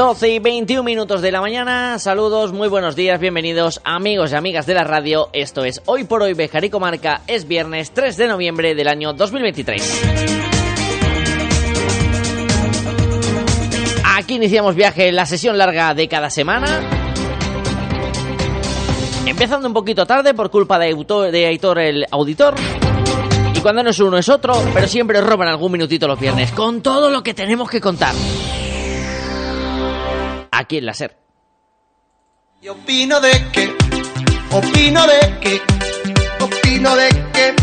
12 y 21 minutos de la mañana. Saludos, muy buenos días, bienvenidos amigos y amigas de la radio. Esto es Hoy por Hoy Bejar y Comarca. Es viernes 3 de noviembre del año 2023. Aquí iniciamos viaje, la sesión larga de cada semana. Empezando un poquito tarde por culpa de, de Aitor el auditor. Y cuando no es uno es otro, pero siempre roban algún minutito los viernes con todo lo que tenemos que contar aquí en la SER. Y opino de que, opino de que, opino de que,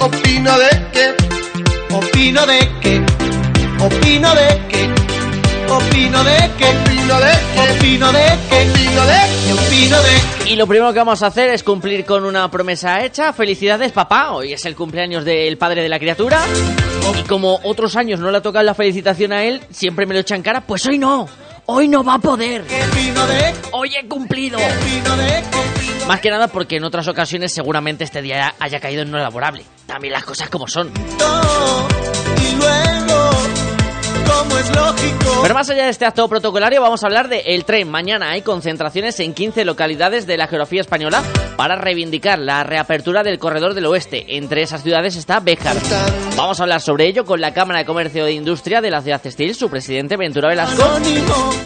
opino de que, opino de que, opino de que, opino de que, opino de que, opino de que, opino de que, opino de que. Y lo primero que vamos a hacer es cumplir con una promesa hecha. Felicidades, papá. Hoy es el cumpleaños del padre de la criatura. Y como otros años no le ha tocado la felicitación a él, siempre me lo echan cara, pues hoy no. Hoy no va a poder. Hoy he cumplido. Más que nada porque en otras ocasiones seguramente este día haya caído en no laborable. También las cosas como son. Y luego es lógico. Pero más allá de este acto protocolario, vamos a hablar de el tren. Mañana hay concentraciones en 15 localidades de la geografía española para reivindicar la reapertura del corredor del oeste. Entre esas ciudades está Béjar. Vamos a hablar sobre ello con la Cámara de Comercio e Industria de la ciudad textil, su presidente Ventura Velasco,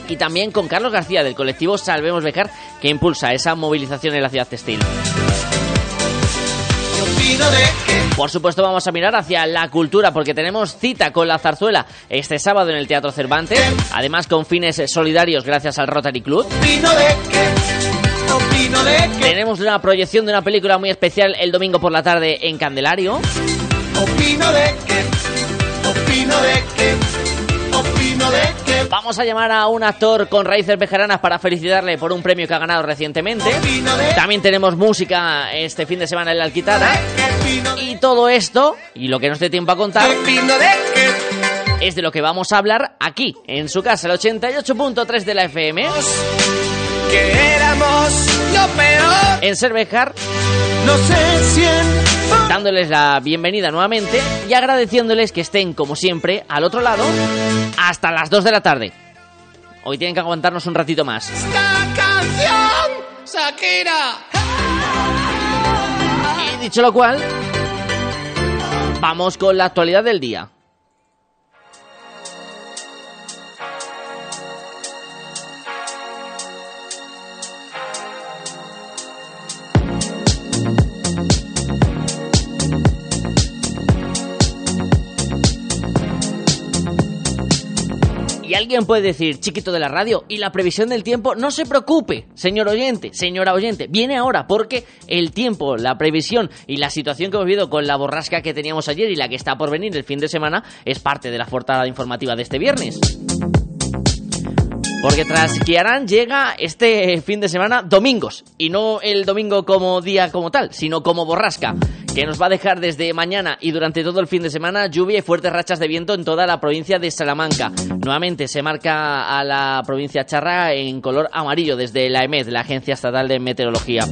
y también con Carlos García del colectivo Salvemos Béjar, que impulsa esa movilización en la ciudad textil. Por supuesto vamos a mirar hacia la cultura porque tenemos cita con la zarzuela este sábado en el Teatro Cervantes, además con fines solidarios gracias al Rotary Club. Tenemos una proyección de una película muy especial el domingo por la tarde en Candelario. De que, opino de que, opino de que. Vamos a llamar a un actor con raíces bejaranas para felicitarle por un premio que ha ganado recientemente. También tenemos música este fin de semana en la Alquitara. Y todo esto, y lo que nos dé tiempo a contar, es de lo que vamos a hablar aquí, en su casa, el 88.3 de la FM. Que éramos lo peor. En Cervejar. No sé si dándoles la bienvenida nuevamente y agradeciéndoles que estén, como siempre, al otro lado hasta las 2 de la tarde. Hoy tienen que aguantarnos un ratito más. ¡Esta canción, Shakira! Y dicho lo cual, vamos con la actualidad del día. Alguien puede decir, chiquito de la radio, y la previsión del tiempo, no se preocupe, señor oyente, señora oyente, viene ahora porque el tiempo, la previsión y la situación que hemos vivido con la borrasca que teníamos ayer y la que está por venir el fin de semana es parte de la portada informativa de este viernes. Porque tras Kiaran llega este fin de semana domingos, y no el domingo como día como tal, sino como borrasca que nos va a dejar desde mañana y durante todo el fin de semana lluvia y fuertes rachas de viento en toda la provincia de Salamanca. Nuevamente se marca a la provincia charra en color amarillo desde la EMED, la Agencia Estatal de Meteorología.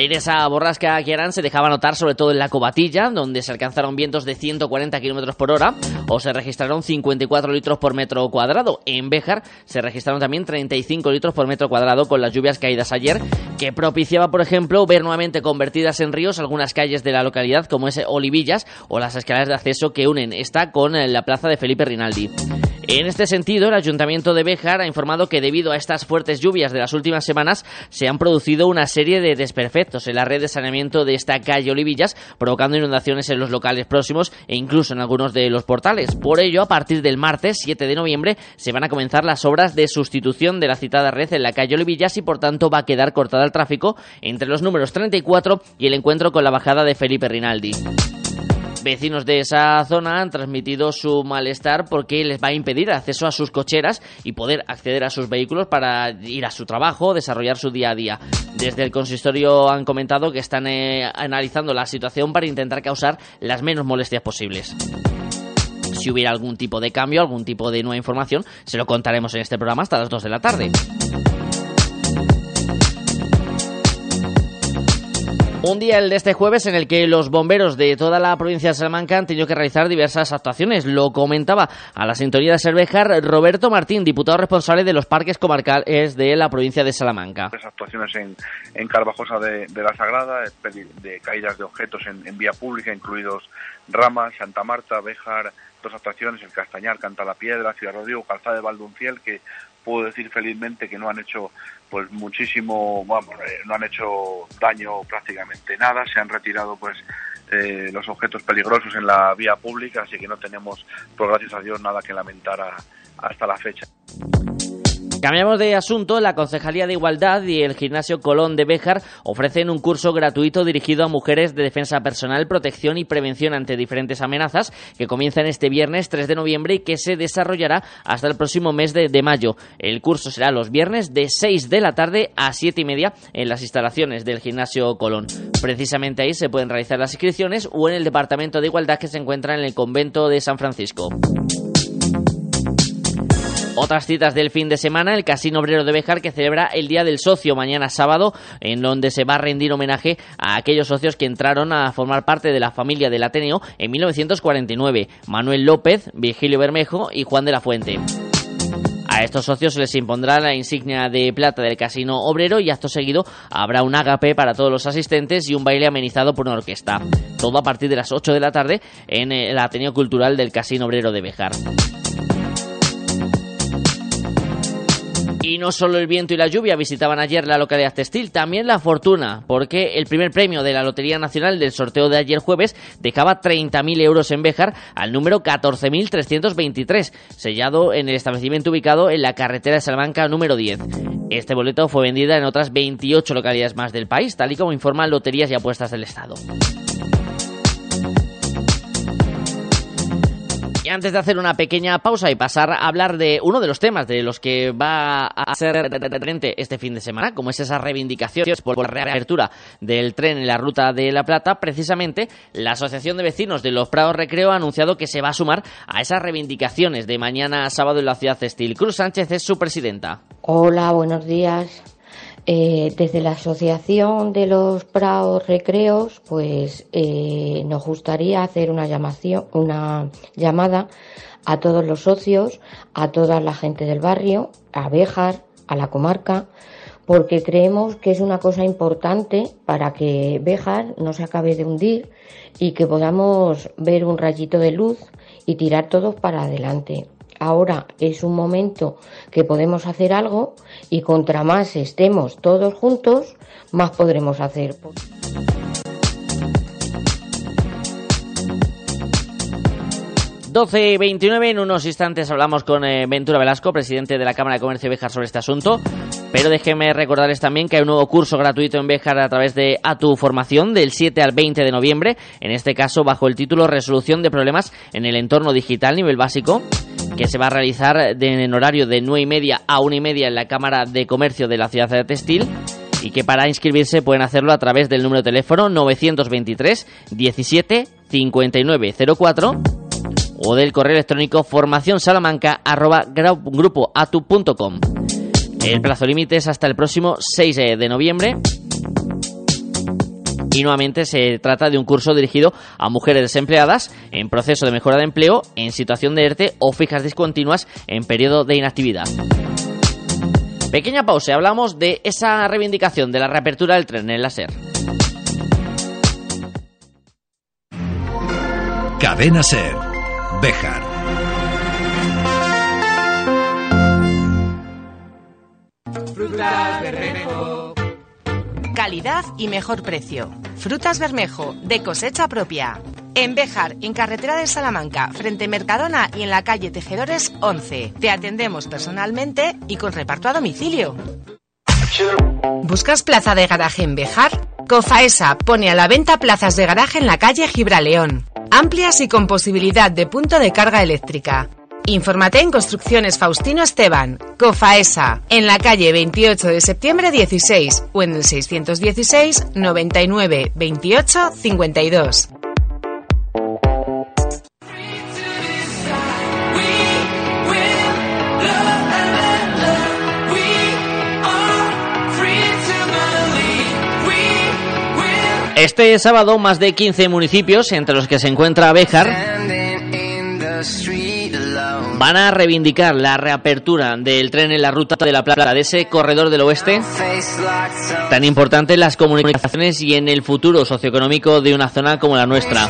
Ayer esa borrasca que eran se dejaba notar sobre todo en la Cobatilla, donde se alcanzaron vientos de 140 km por hora o se registraron 54 litros por metro cuadrado. En Béjar se registraron también 35 litros por metro cuadrado con las lluvias caídas ayer, que propiciaba, por ejemplo, ver nuevamente convertidas en ríos algunas calles de la localidad, como es Olivillas o las escaleras de acceso que unen esta con la plaza de Felipe Rinaldi. En este sentido, el Ayuntamiento de Béjar ha informado que debido a estas fuertes lluvias de las últimas semanas se han producido una serie de desperfectos en la red de saneamiento de esta calle Olivillas, provocando inundaciones en los locales próximos e incluso en algunos de los portales. Por ello, a partir del martes 7 de noviembre se van a comenzar las obras de sustitución de la citada red en la calle Olivillas y por tanto va a quedar cortada el tráfico entre los números 34 y el encuentro con la bajada de Felipe Rinaldi. Vecinos de esa zona han transmitido su malestar porque les va a impedir acceso a sus cocheras y poder acceder a sus vehículos para ir a su trabajo, desarrollar su día a día. Desde el consistorio han comentado que están eh, analizando la situación para intentar causar las menos molestias posibles si hubiera algún tipo de cambio, algún tipo de nueva información, se lo contaremos en este programa hasta las 2 de la tarde. Un día el de este jueves en el que los bomberos de toda la provincia de Salamanca han tenido que realizar diversas actuaciones. Lo comentaba a la sintonía de Cervejar Roberto Martín, diputado responsable de los parques comarcales de la provincia de Salamanca. Tres actuaciones en, en Carvajosa de, la Sagrada, de caídas de objetos en, vía pública, incluidos Ramas, Santa Marta, Béjar, dos actuaciones, el Castañar, Canta la Piedra, Ciudad Rodrigo, Calzada de Valdunciel, que puedo decir felizmente que no han hecho pues muchísimo, bueno, eh, no han hecho daño prácticamente nada, se han retirado pues eh, los objetos peligrosos en la vía pública, así que no tenemos, por gracias a Dios, nada que lamentar hasta la fecha. Cambiamos de asunto. La Concejalía de Igualdad y el Gimnasio Colón de Béjar ofrecen un curso gratuito dirigido a mujeres de defensa personal, protección y prevención ante diferentes amenazas que comienza este viernes 3 de noviembre y que se desarrollará hasta el próximo mes de, mayo. El curso será los viernes de 6 de la tarde a 7 y media en las instalaciones del Gimnasio Colón. Precisamente ahí se pueden realizar las inscripciones o en el Departamento de Igualdad que se encuentra en el Convento de San Francisco. Otras citas del fin de semana, el Casino Obrero de Bejar que celebra el Día del Socio mañana sábado, en donde se va a rendir homenaje a aquellos socios que entraron a formar parte de la familia del Ateneo en 1949, Manuel López, Virgilio Bermejo y Juan de la Fuente. A estos socios se les impondrá la insignia de plata del Casino Obrero y acto seguido habrá un ágape para todos los asistentes y un baile amenizado por una orquesta. Todo a partir de las 8 de la tarde en el Ateneo Cultural del Casino Obrero de Bejar. Y no solo el viento y la lluvia visitaban ayer la localidad textil, también la fortuna, porque el primer premio de la Lotería Nacional del sorteo de ayer jueves dejaba 30.000 euros en Béjar al número 14.323, sellado en el establecimiento ubicado en la carretera de Salamanca número 10. Este boleto fue vendido en otras 28 localidades más del país, tal y como informan Loterías y Apuestas del Estado. Antes de hacer una pequeña pausa y pasar a hablar de uno de los temas de los que va a ser referente este fin de semana, como es esa reivindicación por la reapertura del tren en la ruta de La Plata, precisamente la Asociación de Vecinos de los Prados Recreo ha anunciado que se va a sumar a esas reivindicaciones de mañana sábado en la ciudad textil. Cruz Sánchez es su presidenta. Hola, buenos días. Eh, desde la Asociación de los Praos Recreos, pues eh, nos gustaría hacer una, llamación, una llamada a todos los socios, a toda la gente del barrio, a Béjar, a la comarca, porque creemos que es una cosa importante para que Béjar no se acabe de hundir y que podamos ver un rayito de luz y tirar todos para adelante ahora es un momento que podemos hacer algo y contra más estemos todos juntos, más podremos hacer. 12 y 29, en unos instantes hablamos con eh, Ventura Velasco, presidente de la Cámara de Comercio de Béjar, sobre este asunto. Pero déjenme recordarles también que hay un nuevo curso gratuito en Béjar a través de A Tu Formación del 7 al 20 de noviembre, en este caso bajo el título Resolución de Problemas en el Entorno Digital Nivel Básico que se va a realizar en horario de 9 y media a 1 y media en la Cámara de Comercio de la Ciudad de Textil y que para inscribirse pueden hacerlo a través del número de teléfono 923 17 59 04 o del correo electrónico formacionsalamanca.grupoatu.com. El plazo límite es hasta el próximo 6 de noviembre y nuevamente se trata de un curso dirigido a mujeres desempleadas en proceso de mejora de empleo, en situación de ERTE o fijas discontinuas en periodo de inactividad. Pequeña pausa, hablamos de esa reivindicación de la reapertura del tren en el láser. Cadena Ser, Bejar. Calidad y mejor precio. Frutas Bermejo, de cosecha propia. En Béjar, en carretera de Salamanca, frente Mercadona y en la calle Tejedores 11. Te atendemos personalmente y con reparto a domicilio. ¿Buscas plaza de garaje en Béjar? Cofaesa pone a la venta plazas de garaje en la calle Gibraleón. Amplias y con posibilidad de punto de carga eléctrica. Infórmate en Construcciones Faustino Esteban, COFAESA, en la calle 28 de septiembre 16 o en el 616 99 28 52. Este sábado, más de 15 municipios, entre los que se encuentra Béjar, van a reivindicar la reapertura del tren en la ruta de la Plata, de ese corredor del oeste, tan importante en las comunicaciones y en el futuro socioeconómico de una zona como la nuestra.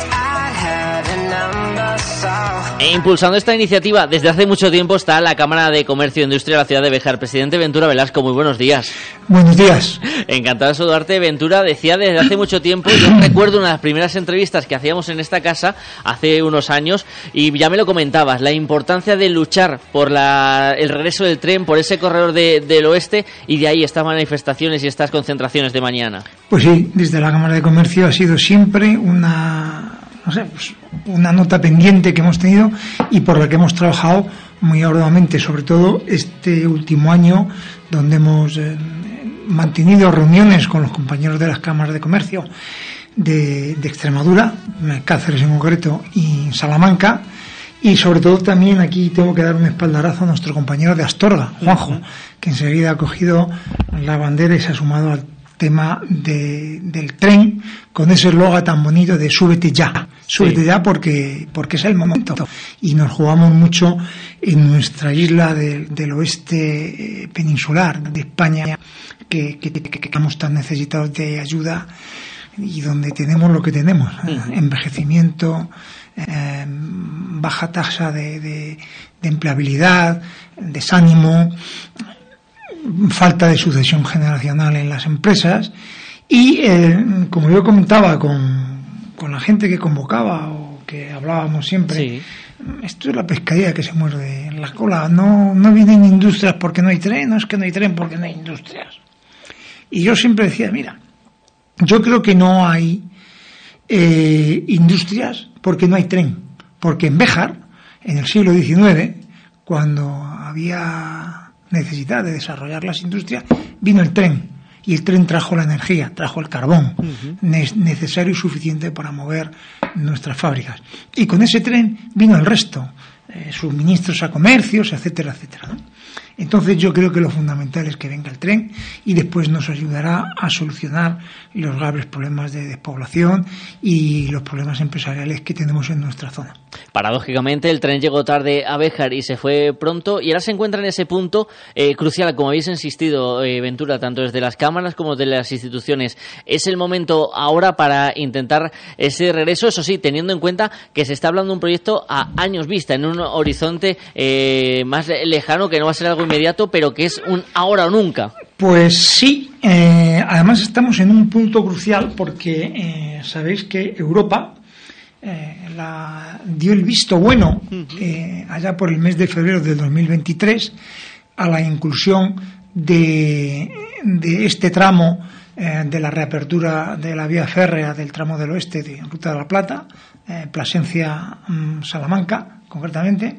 E impulsando esta iniciativa desde hace mucho tiempo está la Cámara de Comercio e Industria de la ciudad de Bejar. Presidente Ventura Velasco, muy buenos días. Buenos días. Encantado de saludarte. Ventura decía desde hace mucho tiempo, yo recuerdo una de las primeras entrevistas que hacíamos en esta casa hace unos años y ya me lo comentabas, la importancia de luchar por la, el regreso del tren, por ese corredor de- del oeste y de ahí estas manifestaciones y estas concentraciones de mañana. Pues sí, desde la Cámara de Comercio ha sido siempre una, no sé, pues, una nota pendiente que hemos tenido y por la que hemos trabajado muy arduamente, sobre todo este último año, donde hemos eh, mantenido reuniones con los compañeros de las cámaras de comercio de, de Extremadura, Cáceres en concreto y Salamanca. Y sobre todo también aquí tengo que dar un espaldarazo a nuestro compañero de Astorga, Juanjo, que enseguida ha cogido la bandera y se ha sumado al tema de- del tren con ese eslogan tan bonito de súbete ya, súbete Sí. ya porque, porque es el momento. Y nos jugamos mucho en nuestra isla de- del oeste eh, peninsular de España, que, que, que- que estamos tan necesitados de ayuda y donde tenemos lo que tenemos, eh, envejecimiento, eh, baja tasa de, de- de empleabilidad, desánimo, falta de sucesión generacional en las empresas y, eh, como yo comentaba con, con la gente que convocaba o que hablábamos siempre, Sí. esto es la pescadilla que se muerde en la cola. No, no vienen industrias porque no hay tren, no es que no hay tren porque no hay industrias. Y yo siempre decía, mira, yo creo que no hay eh, industrias porque no hay tren. Porque en Béjar, en el siglo XIX, cuando había necesidad de desarrollar las industrias, vino el tren. Y el tren trajo la energía, trajo el carbón, ne- necesario y suficiente para mover nuestras fábricas. Y con ese tren vino el resto, eh, suministros a comercios, etcétera, etcétera. ¿no? Entonces yo creo que lo fundamental es que venga el tren y después nos ayudará a solucionar los graves problemas de despoblación y los problemas empresariales que tenemos en nuestra zona. Paradójicamente, el tren llegó tarde a Béjar y se fue pronto, y ahora se encuentra en ese punto eh, crucial, como habéis insistido, eh, Ventura, tanto desde las cámaras como desde las instituciones. Es el momento ahora para intentar ese regreso, eso sí, teniendo en cuenta que se está hablando de un proyecto a años vista, en un horizonte eh, más lejano, que no va a ser algo inmediato, pero que es un ahora o nunca. Pues sí, eh, además estamos en un punto crucial porque eh, sabéis que Europa eh, la- dio el visto bueno allá por el mes de febrero del 2023 a la inclusión de, de este tramo de la reapertura de la vía férrea del tramo del oeste de Ruta de la Plata, Plasencia-Salamanca concretamente,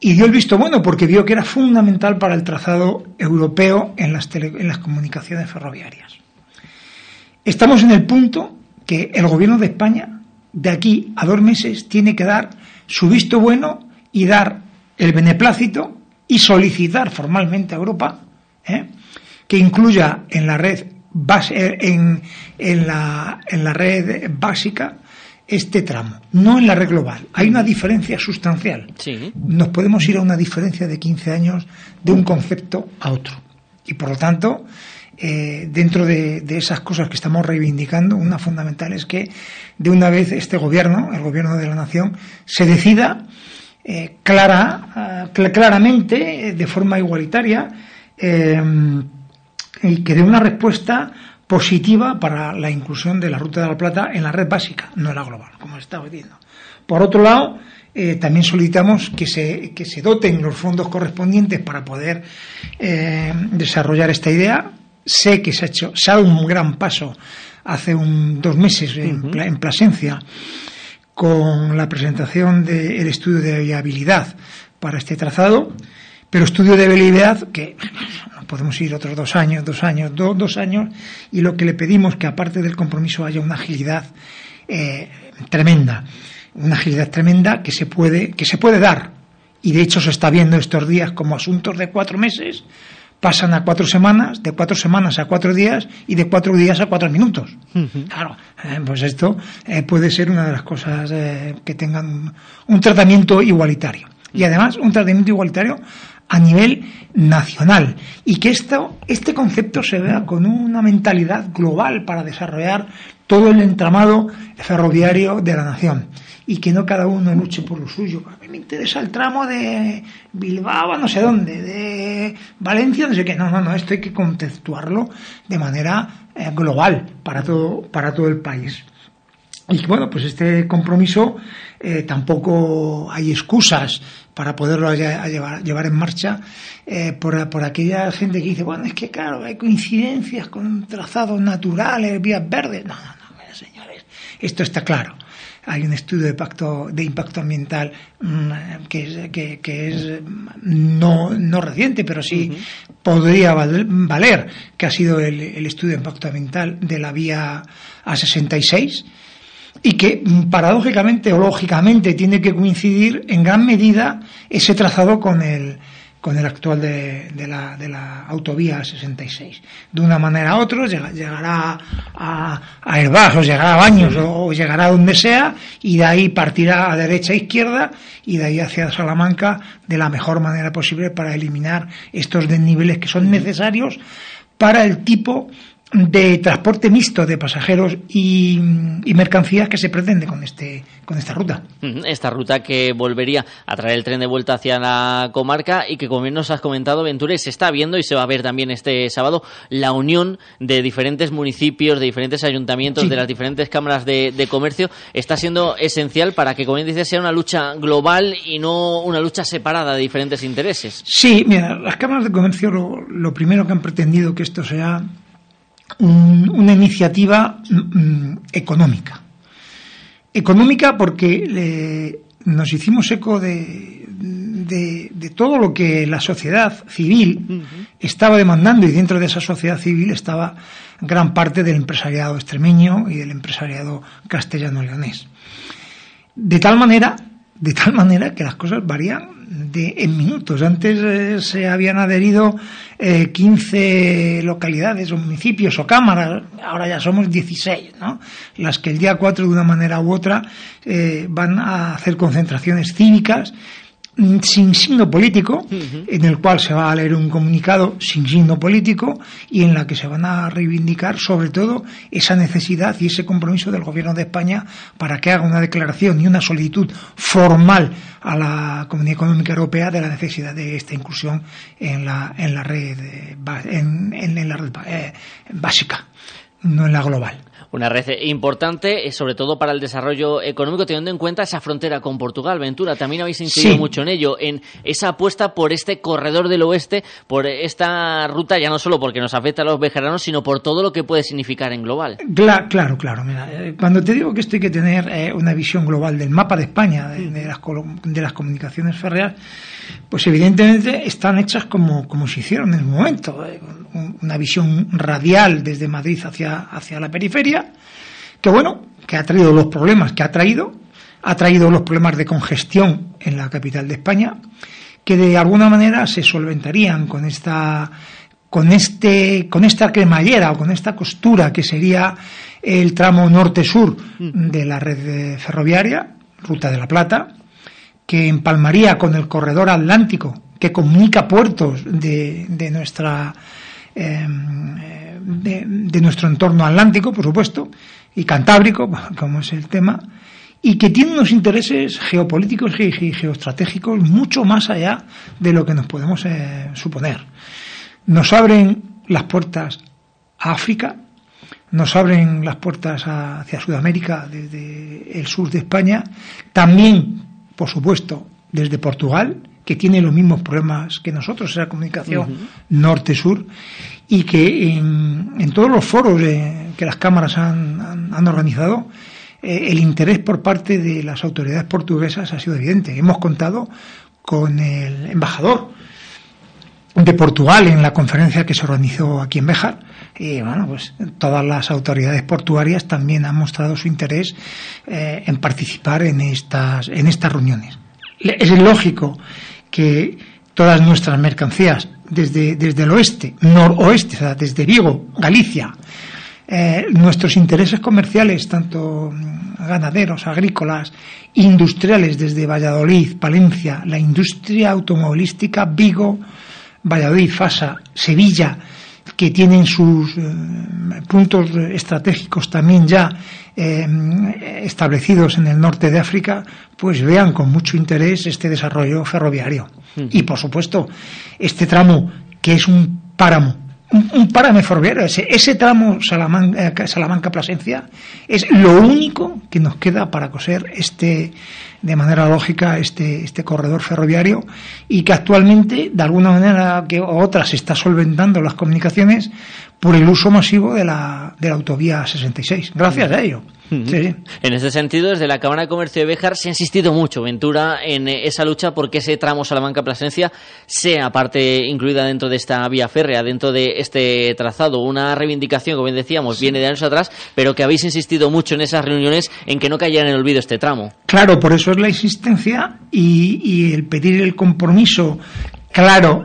y dio el visto bueno porque vio que era fundamental para el trazado europeo en las, tele- en las comunicaciones ferroviarias. Estamos en el punto que el gobierno de España, de aquí a dos meses, tiene que dar su visto bueno y dar el beneplácito y solicitar formalmente a Europa ¿eh? que incluya en la red base- en, en la, en la red básica este tramo, no en la red global. Hay una diferencia sustancial Sí. nos podemos ir a una diferencia de 15 años de un concepto a otro. Y por lo tanto, eh, dentro de, de esas cosas que estamos reivindicando, una fundamental es que de una vez este gobierno, el gobierno de la nación, se decida eh, clara, cl- claramente, eh, de forma igualitaria, eh, y que dé una respuesta positiva para la inclusión de la Ruta de la Plata en la red básica, no en la global, como estaba diciendo. Por otro lado, eh, también solicitamos que se, que se doten los fondos correspondientes para poder eh, desarrollar esta idea. Sé que se ha hecho, se ha dado un gran paso hace un, dos meses en, en Plasencia con la presentación del estudio de viabilidad para este trazado, pero estudio de viabilidad que podemos ir otros dos años, dos años, dos años, y lo que le pedimos que aparte del compromiso haya una agilidad eh, tremenda, una agilidad tremenda que se puede, que se puede dar, y de hecho se está viendo estos días como asuntos de cuatro meses pasan a cuatro semanas, de cuatro semanas a cuatro días y de cuatro días a cuatro minutos. Claro, eh, pues esto eh, puede ser una de las cosas eh, que tengan un, tratamiento igualitario. Y además un tratamiento igualitario a nivel nacional y que esto, este concepto se vea con una mentalidad global para desarrollar todo el entramado ferroviario de la nación y que no cada uno luche por lo suyo. A mí me interesa el tramo de Bilbao no sé dónde, de Valencia, no sé qué. No, no, no, esto hay que contextuarlo de manera eh, global para todo, para todo el país. Y bueno, pues este compromiso eh, tampoco hay excusas para poderlo llevar, llevar, en marcha eh, por, por, aquella gente que dice, bueno, es que claro, hay coincidencias con trazados naturales, vías verdes. No, no, no, señores, esto está claro hay un estudio de impacto, de impacto ambiental mm, que es, que, es no, no, reciente, pero sí podría valer, que ha sido el, el, estudio de impacto ambiental de la vía A66 y que mm, paradójicamente o lógicamente tiene que coincidir en gran medida ese trazado con el con el actual de, de, la, de la autovía 66. De una manera a otra llegará a, a Herbás o llegará a Baños o, llegará a donde sea y de ahí partirá a derecha e izquierda y de ahí hacia Salamanca de la mejor manera posible para eliminar estos desniveles que son necesarios para el tipo de transporte mixto de pasajeros y, mercancías que se pretende con este con esta ruta. Esta ruta que volvería a traer el tren de vuelta hacia la comarca y que como bien nos has comentado, Ventura, se está viendo y se va a ver también este sábado la unión de diferentes municipios, de diferentes ayuntamientos, de las diferentes cámaras de, comercio está siendo esencial para que, como bien dices, sea una lucha global y no una lucha separada de diferentes intereses. Sí, mira, las cámaras de comercio lo, lo primero que han pretendido que esto sea una iniciativa mm, económica. Económica porque nos hicimos eco de, de, todo lo que la sociedad civil estaba demandando y dentro de esa sociedad civil estaba gran parte del empresariado extremeño y del empresariado castellano-leonés. De tal manera, de tal manera que las cosas varían de, en minutos. Antes eh, se habían adherido eh, 15 localidades o municipios o cámaras, ahora ya somos 16, ¿no? Las que el día 4 de una manera u otra eh, van a hacer concentraciones cívicas sin signo político, en el cual se va a leer un comunicado sin signo político y en la que se van a reivindicar sobre todo esa necesidad y ese compromiso del Gobierno de España para que haga una declaración y una solicitud formal a la Comunidad Económica Europea de la necesidad de esta inclusión en la, en la red, en, en la red eh, básica, no en la global una red importante, eh, sobre todo para el desarrollo económico, teniendo en cuenta esa frontera con Portugal. Ventura, también habéis incidido mucho en ello, en esa apuesta por este corredor del oeste, por esta ruta, ya no solo porque nos afecta a los vejeranos, sino por todo lo que puede significar en global. Claro, claro, Mira, eh, cuando te digo que esto hay que tener eh, una visión global del mapa de España, de, las, de las comunicaciones férreas, pues evidentemente están hechas como, como se hicieron en el momento, una visión radial desde Madrid hacia, hacia la periferia, que bueno, que ha traído los problemas que ha traído, ha traído los problemas de congestión en la capital de España, que de alguna manera se solventarían con esta con este con esta cremallera o con esta costura que sería el tramo norte-sur de la red ferroviaria, Ruta de la Plata, que empalmaría con el corredor atlántico que comunica puertos de, de nuestra em, de, nuestro entorno atlántico, por supuesto, y cantábrico, como es el tema, y que tiene unos intereses geopolíticos y geoestratégicos mucho más allá de lo que nos podemos eh, suponer. Nos abren las puertas a África, nos abren las puertas hacia Sudamérica desde el sur de España, también por supuesto, desde Portugal, que tiene los mismos problemas que nosotros, esa comunicación norte-sur, y que en, todos los foros que las cámaras han, organizado, el interés por parte de las autoridades portuguesas ha sido evidente. Hemos contado con el embajador de Portugal en la conferencia que se organizó aquí en Béjar. Y bueno, pues todas las autoridades portuarias también han mostrado su interés eh, en participar en estas, en estas reuniones. Es lógico que todas nuestras mercancías desde, desde el oeste, noroeste, o sea, desde Vigo, Galicia, eh, nuestros intereses comerciales, tanto ganaderos, agrícolas, industriales desde Valladolid, Palencia, la industria automovilística, Vigo, Valladolid, Fasa, Sevilla, que tienen sus eh, puntos estratégicos también ya eh, establecidos en el norte de África, pues vean con mucho interés este desarrollo ferroviario. Y, por supuesto, este tramo, que es un páramo un, páramo ferroviario. Ese, ese tramo eh, Salamanca-Plasencia es lo único que nos queda para coser este, de manera lógica, este, este corredor ferroviario y que actualmente, de alguna manera que otra, se está solventando las comunicaciones por el uso masivo de la, de la autovía 66. Gracias a ello. En ese sentido, desde la Cámara de Comercio de Béjar se ha insistido mucho, Ventura, en esa lucha porque ese tramo Salamanca-Plasencia sea parte incluida dentro de esta vía férrea, dentro de este trazado. Una reivindicación, como bien decíamos, viene de años atrás, pero que habéis insistido mucho en esas reuniones en que no cayera en el olvido este tramo. Claro, por eso es la insistencia y, y el pedir el compromiso claro,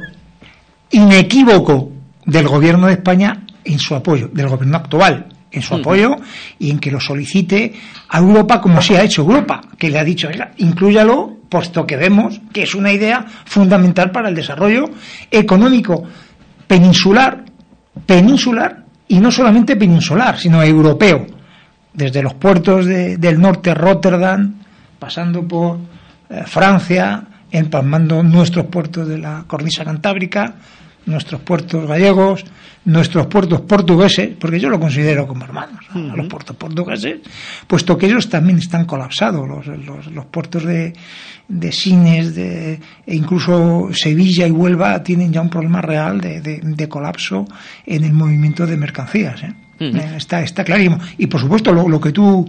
inequívoco del Gobierno de España en su apoyo, del Gobierno actual en su apoyo y en que lo solicite a Europa como se ha hecho Europa, que le ha dicho, inclúyalo, puesto que vemos que es una idea fundamental para el desarrollo económico peninsular, peninsular y no solamente peninsular, sino europeo, desde los puertos del norte, Rotterdam, pasando por eh, Francia, empalmando nuestros puertos de la cornisa cantábrica, nuestros puertos gallegos, nuestros puertos portugueses, porque yo lo considero como hermanos, los puertos portugueses, puesto que ellos también están colapsados, los, los, puertos de, de Sines, de, e incluso Sevilla y Huelva tienen ya un problema real de, de, colapso en el movimiento de mercancías. ¿eh? Eh, está, está clarísimo. Y por supuesto, lo, lo que tú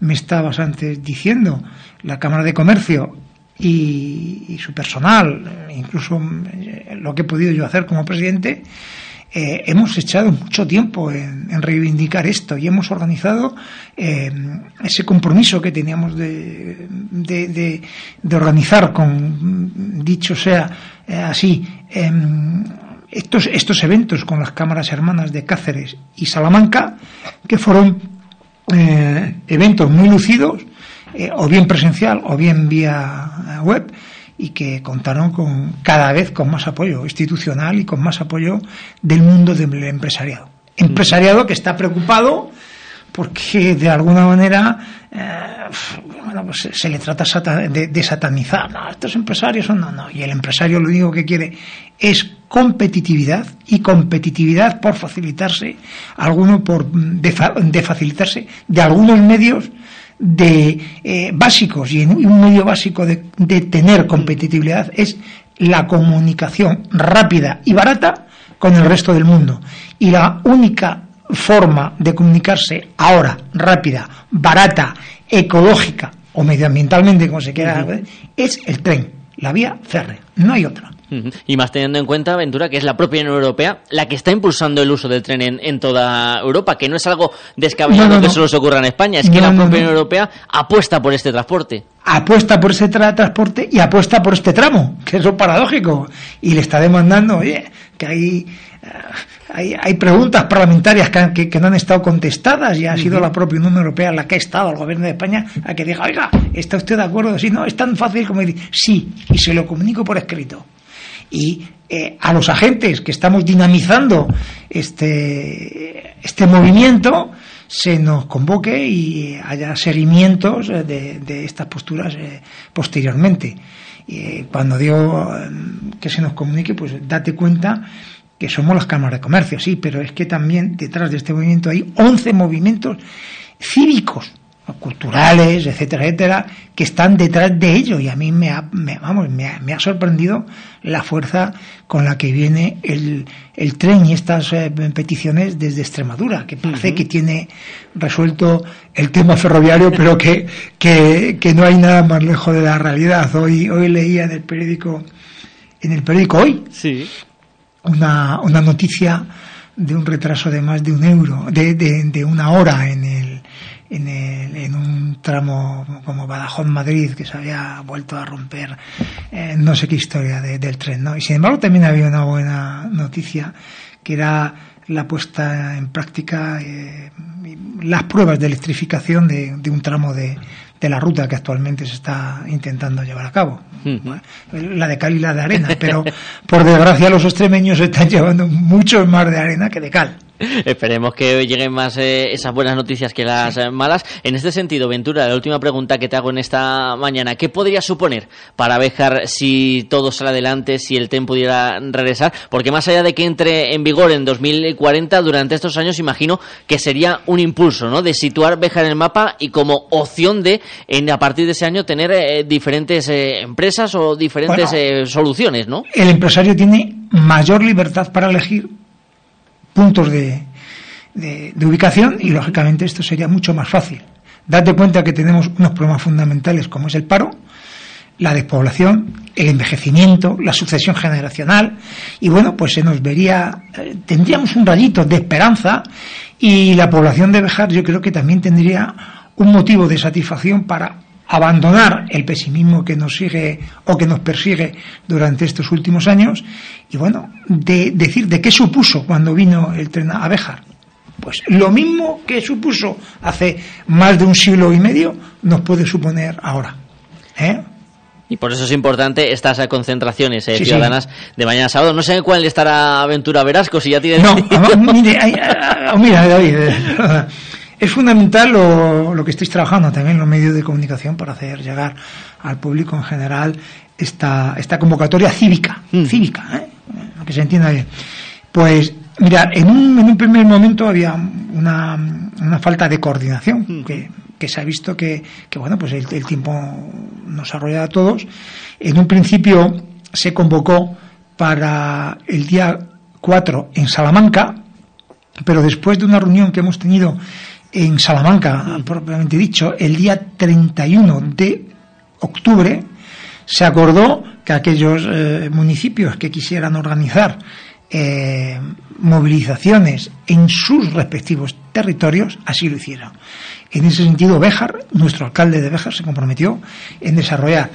me estabas antes diciendo, la Cámara de Comercio y, su personal, incluso eh, lo que he podido yo hacer como presidente, eh, hemos echado mucho tiempo en, reivindicar esto y hemos organizado eh, ese compromiso que teníamos de, de, organizar con, dicho sea así, em, estos, estos eventos con las cámaras hermanas de Cáceres y Salamanca, que fueron eventos muy lucidos, eh, o bien presencial o bien vía web y que contaron con cada vez con más apoyo institucional y con más apoyo del mundo del empresariado. Empresariado que está preocupado porque de alguna manera eh, bueno, pues se le trata de, satanizar. No, estos empresarios son no, no. Y el empresario lo único que quiere es competitividad y competitividad por facilitarse, alguno por de facilitarse de algunos medios de eh, básicos y un medio básico de, tener competitividad es la comunicación rápida y barata con el resto del mundo. Y la única forma de comunicarse ahora, rápida, barata, ecológica o medioambientalmente, como se quiera, es el tren, la vía férrea. No hay otra. Y más teniendo en cuenta, Ventura, que es la propia Unión Europea la que está impulsando el uso del tren en, toda Europa, que no es algo descabellado que solo se ocurra en España, es que la propia Unión Europea apuesta por este transporte. Apuesta por ese transporte y apuesta por este tramo, que es lo paradójico. Y le está demandando, oye, que hay, eh, hay, preguntas parlamentarias que, que, no han estado contestadas y ha sido la propia Unión Europea la que ha estado, el gobierno de España, a que diga, oiga, ¿está usted de acuerdo? Si no, es tan fácil como decir, sí, y se lo comunico por escrito y eh, a los agentes que estamos dinamizando este, este movimiento se nos convoque y haya seguimientos de, de estas posturas eh, posteriormente. Y cuando digo mm, que se nos comunique, pues date cuenta que somos las cámaras de comercio, sí, pero es que también detrás de este movimiento hay 11 movimientos cívicos culturales, etcétera, etcétera, que están detrás de ello. Y a mí me ha, me, vamos, me ha, me ha sorprendido la fuerza con la que viene el, el tren y estas eh, peticiones desde Extremadura, que parece que tiene resuelto el tema ferroviario, pero que, que, que, no hay nada más lejos de la realidad. Hoy, hoy leía en el periódico, en el periódico hoy, sí. una, una noticia de un retraso de más de un euro, de, de, de una hora en el, en, el, en, un tramo como Badajoz-Madrid que se había vuelto a romper eh, no sé qué historia de, del tren, ¿no? Y sin embargo también había una buena noticia que era la puesta en práctica, eh, las pruebas de electrificación de, de un tramo de, de la ruta que actualmente se está intentando llevar a cabo. La de cal y la de arena, pero por desgracia los extremeños están llevando mucho más de arena que de cal. Esperemos que lleguen más eh, esas buenas noticias que las eh, malas. En este sentido, Ventura, la última pregunta que te hago en esta mañana, ¿qué podría suponer para Béjar si todo sale adelante, si el TEN pudiera regresar? Porque más allá de que entre en vigor en 2040, durante estos años imagino que sería un impulso, ¿no? De situar Béjar en el mapa y como opción de, en, a partir de ese año, tener eh, diferentes eh, empresas o diferentes Bueno, eh, soluciones, ¿no? El empresario tiene mayor libertad para elegir puntos de, de, ubicación y lógicamente esto sería mucho más fácil. Date cuenta que tenemos unos problemas fundamentales como es el paro, la despoblación, el envejecimiento, la sucesión generacional y bueno, pues se nos vería, eh, tendríamos un rayito de esperanza y la población de Bejar yo creo que también tendría un motivo de satisfacción para abandonar el pesimismo que nos sigue o que nos persigue durante estos últimos años y bueno, de decir de qué supuso cuando vino el tren a Béjar. Pues lo mismo que supuso hace más de un siglo y medio nos puede suponer ahora. ¿Eh? Y por eso es importante estas concentraciones eh, Sí, sí. ciudadanas de mañana sábado. No sé cuál estará Aventura Verasco, si ya tiene... No, mire, hay- ah, mira, David, es fundamental lo, lo que estáis trabajando también en los medios de comunicación para hacer llegar al público en general esta, esta convocatoria cívica, cívica, ¿eh? Que se entienda bien. Pues, mira, en un, en un primer momento había una, una falta de coordinación que, que se ha visto que, que bueno, pues el, el tiempo nos ha arrollado a todos. En un principio se convocó para el día 4 en Salamanca, pero después de una reunión que hemos tenido en Salamanca, propiamente dicho, el día 31 de octubre, se acordó que aquellos eh, municipios que quisieran organizar eh, movilizaciones en sus respectivos territorios, así lo hicieron. En ese sentido, Béjar, nuestro alcalde de Béjar, se comprometió en desarrollar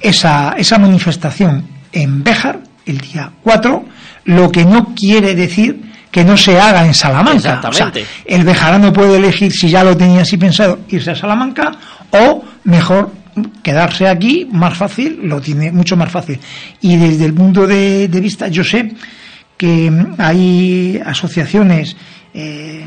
esa, esa manifestación en Béjar el día 4, lo que no quiere decir que no se haga en Salamanca. O sea, Exactamente. el bejarano puede elegir si ya lo tenía así pensado irse a Salamanca o mejor quedarse aquí, más fácil, lo tiene mucho más fácil. Y desde el punto de, de vista, yo sé que hay asociaciones eh,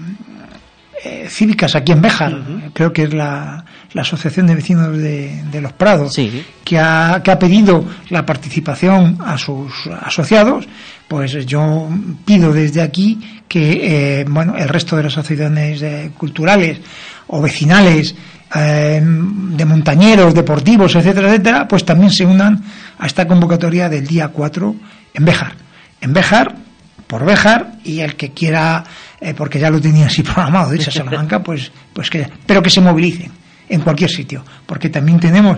eh, cívicas aquí en Béjar, creo que es la, la Asociación de Vecinos de, de Los Prados, Sí. que, ha, que ha pedido la participación a sus asociados, pues yo pido desde aquí que eh, bueno el resto de las asociaciones eh, culturales o vecinales eh, de montañeros, deportivos, etcétera, etcétera, pues también se unan a esta convocatoria del día 4 en Béjar. En Béjar, por Béjar, y el que quiera, eh, porque ya lo tenía así programado, dicha Salamanca, pues, pues que, pero que se movilicen en cualquier sitio, porque también tenemos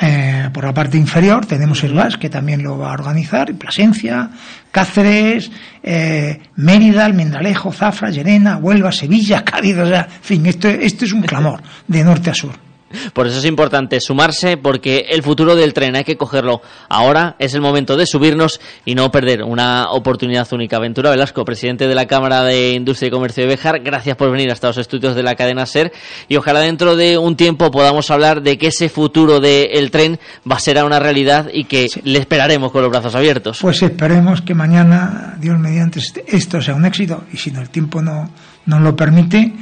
eh, por la parte inferior tenemos el VAS que también lo va a organizar, y Plasencia, Cáceres, eh, Mérida, Almendralejo, Zafra, Llerena, Huelva, Sevilla, Cádiz, o sea, en fin, esto, esto es un clamor de norte a sur. Por eso es importante sumarse, porque el futuro del tren hay que cogerlo ahora. Es el momento de subirnos y no perder una oportunidad única. Ventura Velasco, presidente de la Cámara de Industria y Comercio de Béjar, gracias por venir hasta los estudios de la cadena SER. Y ojalá dentro de un tiempo podamos hablar de que ese futuro del tren va a ser una realidad y que le esperaremos con los brazos abiertos. Pues esperemos que mañana, Dios mediante, este- esto sea un éxito y si no el tiempo no nos lo permite,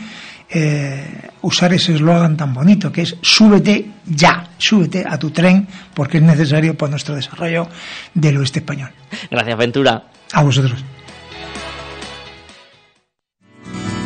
eh, usar ese eslogan tan bonito que es súbete ya, súbete a tu tren porque es necesario para nuestro desarrollo del oeste español. Gracias, Ventura. A vosotros.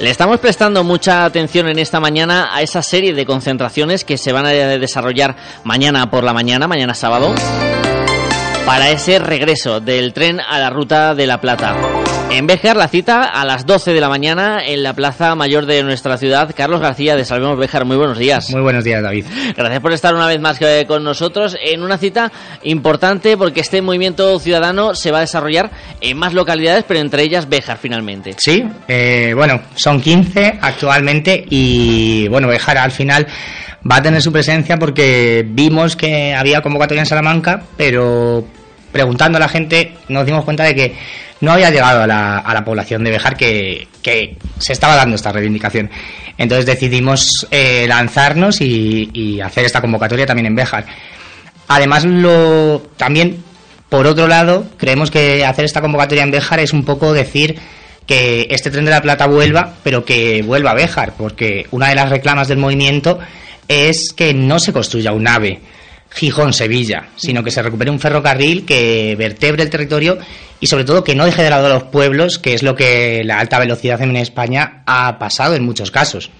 Le estamos prestando mucha atención en esta mañana a esa serie de concentraciones que se van a desarrollar mañana por la mañana, mañana sábado, para ese regreso del tren a la ruta de la Plata. En Béjar, la cita a las 12 de la mañana en la plaza mayor de nuestra ciudad. Carlos García de Salvemos Béjar, muy buenos días. Muy buenos días, David. Gracias por estar una vez más con nosotros en una cita importante porque este movimiento ciudadano se va a desarrollar en más localidades, pero entre ellas Béjar finalmente. Sí, eh, bueno, son 15 actualmente y bueno, Béjar al final va a tener su presencia porque vimos que había convocatoria en Salamanca, pero preguntando a la gente nos dimos cuenta de que no había llegado a la, a la población de Bejar que, se estaba dando esta reivindicación. Entonces decidimos eh, lanzarnos y, hacer esta convocatoria también en Bejar. Además, lo, también, por otro lado, creemos que hacer esta convocatoria en Bejar es un poco decir que este tren de la Plata vuelva, pero que vuelva a Bejar, porque una de las reclamas del movimiento es que no se construya un AVE Gijón-Sevilla, sino que se recupere un ferrocarril que vertebre el territorio y sobre todo que no deje de lado a los pueblos, que es lo que la alta velocidad en España ha pasado en muchos casos.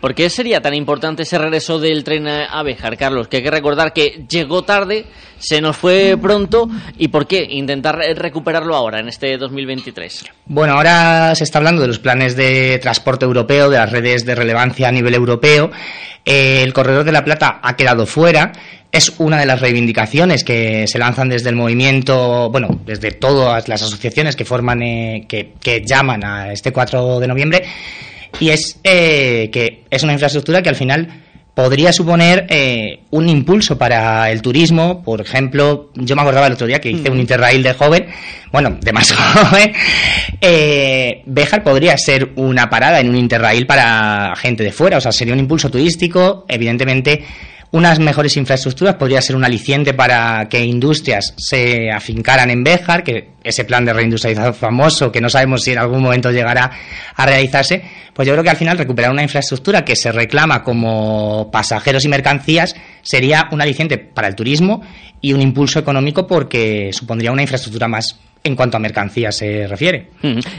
¿Por qué sería tan importante ese regreso del tren a Béjar, Carlos? Que hay que recordar que llegó tarde, se nos fue pronto y ¿por qué intentar recuperarlo ahora, en este 2023? Bueno, ahora se está hablando de los planes de transporte europeo, de las redes de relevancia a nivel europeo. Eh, el Corredor de la Plata ha quedado fuera es una de las reivindicaciones que se lanzan desde el movimiento, bueno, desde todas las asociaciones que forman, eh, que, llaman a este 4 de noviembre, y es eh, que es una infraestructura que al final podría suponer eh, un impulso para el turismo. Por ejemplo, yo me acordaba el otro día que hice un interrail de joven, bueno, de más joven. Eh, Béjar podría ser una parada en un interrail para gente de fuera, o sea, sería un impulso turístico, evidentemente unas mejores infraestructuras podría ser un aliciente para que industrias se afincaran en Béjar, que ese plan de reindustrialización famoso, que no sabemos si en algún momento llegará a realizarse, pues yo creo que al final recuperar una infraestructura que se reclama como pasajeros y mercancías sería un aliciente para el turismo y un impulso económico porque supondría una infraestructura más en cuanto a mercancías se refiere.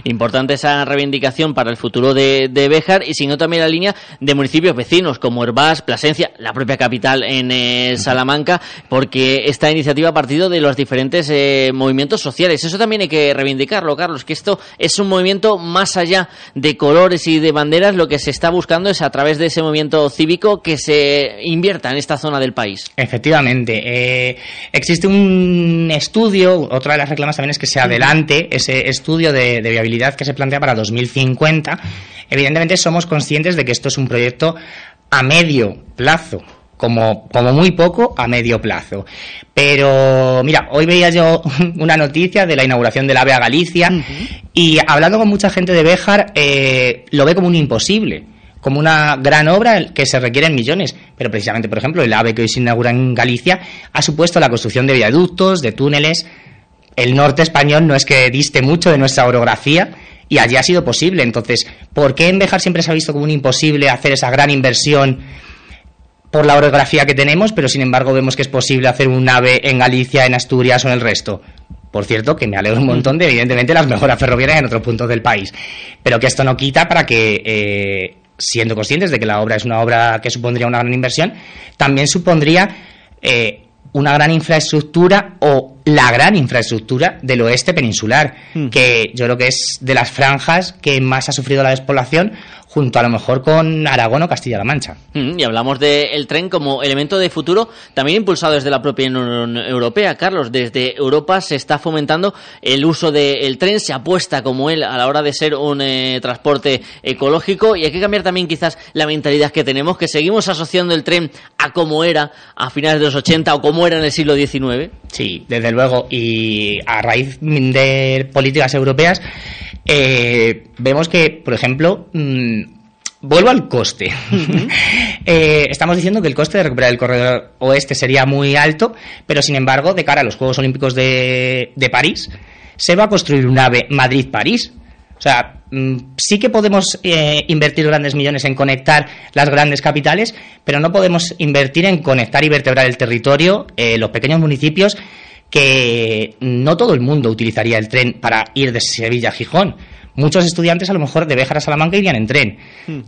Importante esa reivindicación para el futuro de, de Béjar y sino también la línea de municipios vecinos como Herbás, Plasencia, la propia capital en eh, Salamanca, porque esta iniciativa ha partido de los diferentes eh, movimientos sociales. Eso también hay que reivindicarlo, Carlos, que esto es un movimiento más allá de colores y de banderas, lo que se está buscando es a través de ese movimiento cívico que se invierta en esta zona del país. Efectivamente. Eh, existe un estudio, otra de las reclamas también es que se adelante ese estudio de, viabilidad que se plantea para 2050. Evidentemente somos conscientes de que esto es un proyecto a medio plazo, como, como muy poco a medio plazo. Pero mira, hoy veía yo una noticia de la inauguración del AVE a Galicia y hablando con mucha gente de Béjar eh, lo ve como un imposible como una gran obra que se requieren millones. Pero precisamente, por ejemplo, el AVE que hoy se inaugura en Galicia ha supuesto la construcción de viaductos, de túneles, el norte español no es que diste mucho de nuestra orografía y allí ha sido posible. Entonces, ¿por qué en Bejar siempre se ha visto como un imposible hacer esa gran inversión por la orografía que tenemos, pero sin embargo vemos que es posible hacer un ave en Galicia, en Asturias o en el resto? Por cierto, que me alegro un montón de, evidentemente, las mejoras ferroviarias en otros puntos del país. Pero que esto no quita para que, eh, siendo conscientes de que la obra es una obra que supondría una gran inversión, también supondría eh, una gran infraestructura o la gran infraestructura del oeste peninsular, que yo creo que es de las franjas que más ha sufrido la despoblación junto a lo mejor con Aragón o Castilla-La Mancha. Mm, y hablamos del tren como elemento de futuro, también impulsado desde la propia Unión Europea. Carlos, desde Europa se está fomentando el uso del tren, se apuesta como él a la hora de ser un eh, transporte ecológico y hay que cambiar también quizás la mentalidad que tenemos, que seguimos asociando el tren a como era a finales de los 80 o como era en el siglo XIX. Sí, desde luego. Y a raíz de políticas europeas, eh, vemos que, por ejemplo, mm, vuelvo al coste. Eh, estamos diciendo que el coste de recuperar el corredor oeste sería muy alto, pero sin embargo, de cara a los Juegos Olímpicos de, París, se va a construir un AVE Madrid-París. O sea, mm, sí que podemos eh, invertir grandes millones en conectar las grandes capitales, pero no podemos invertir en conectar y vertebrar el territorio, los pequeños municipios que no todo el mundo utilizaría el tren para ir de Sevilla a Gijón. Muchos estudiantes a lo mejor de Béjar a Salamanca irían en tren,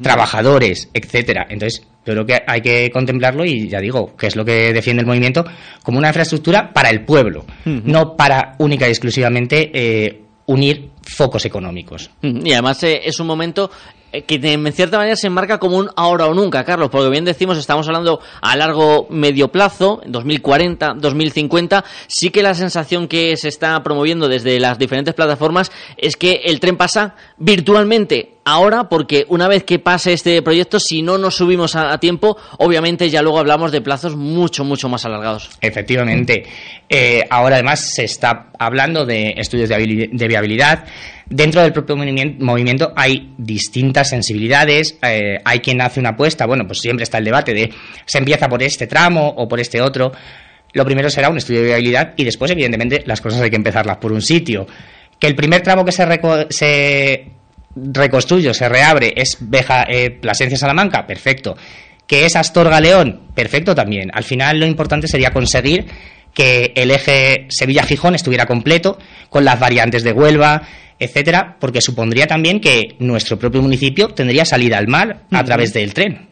trabajadores, etcétera. Entonces, yo creo que hay que contemplarlo y ya digo, que es lo que defiende el movimiento, como una infraestructura para el pueblo, no para única y exclusivamente eh, unir focos económicos. Y además eh, es un momento eh, que en cierta manera se enmarca como un ahora o nunca, Carlos, porque bien decimos, estamos hablando a largo medio plazo, 2040, 2050, sí que la sensación que se está promoviendo desde las diferentes plataformas es que el tren pasa virtualmente ahora, porque una vez que pase este proyecto, si no nos subimos a, tiempo, obviamente ya luego hablamos de plazos mucho, mucho más alargados. Efectivamente. Eh, ahora además se está hablando de estudios de viabilidad Dentro del propio movimiento hay distintas sensibilidades, eh, hay quien hace una apuesta, bueno, pues siempre está el debate de se empieza por este tramo o por este otro. Lo primero será un estudio de viabilidad y después, evidentemente, las cosas hay que empezarlas por un sitio. Que el primer tramo que se, se reconstruye, se reabre, es eh, Plasencia Salamanca, perfecto. Que es Astorga León, perfecto también. Al final lo importante sería conseguir que el eje Sevilla-Gijón estuviera completo, con las variantes de Huelva, etcétera, porque supondría también que nuestro propio municipio tendría salida al mar a través del tren.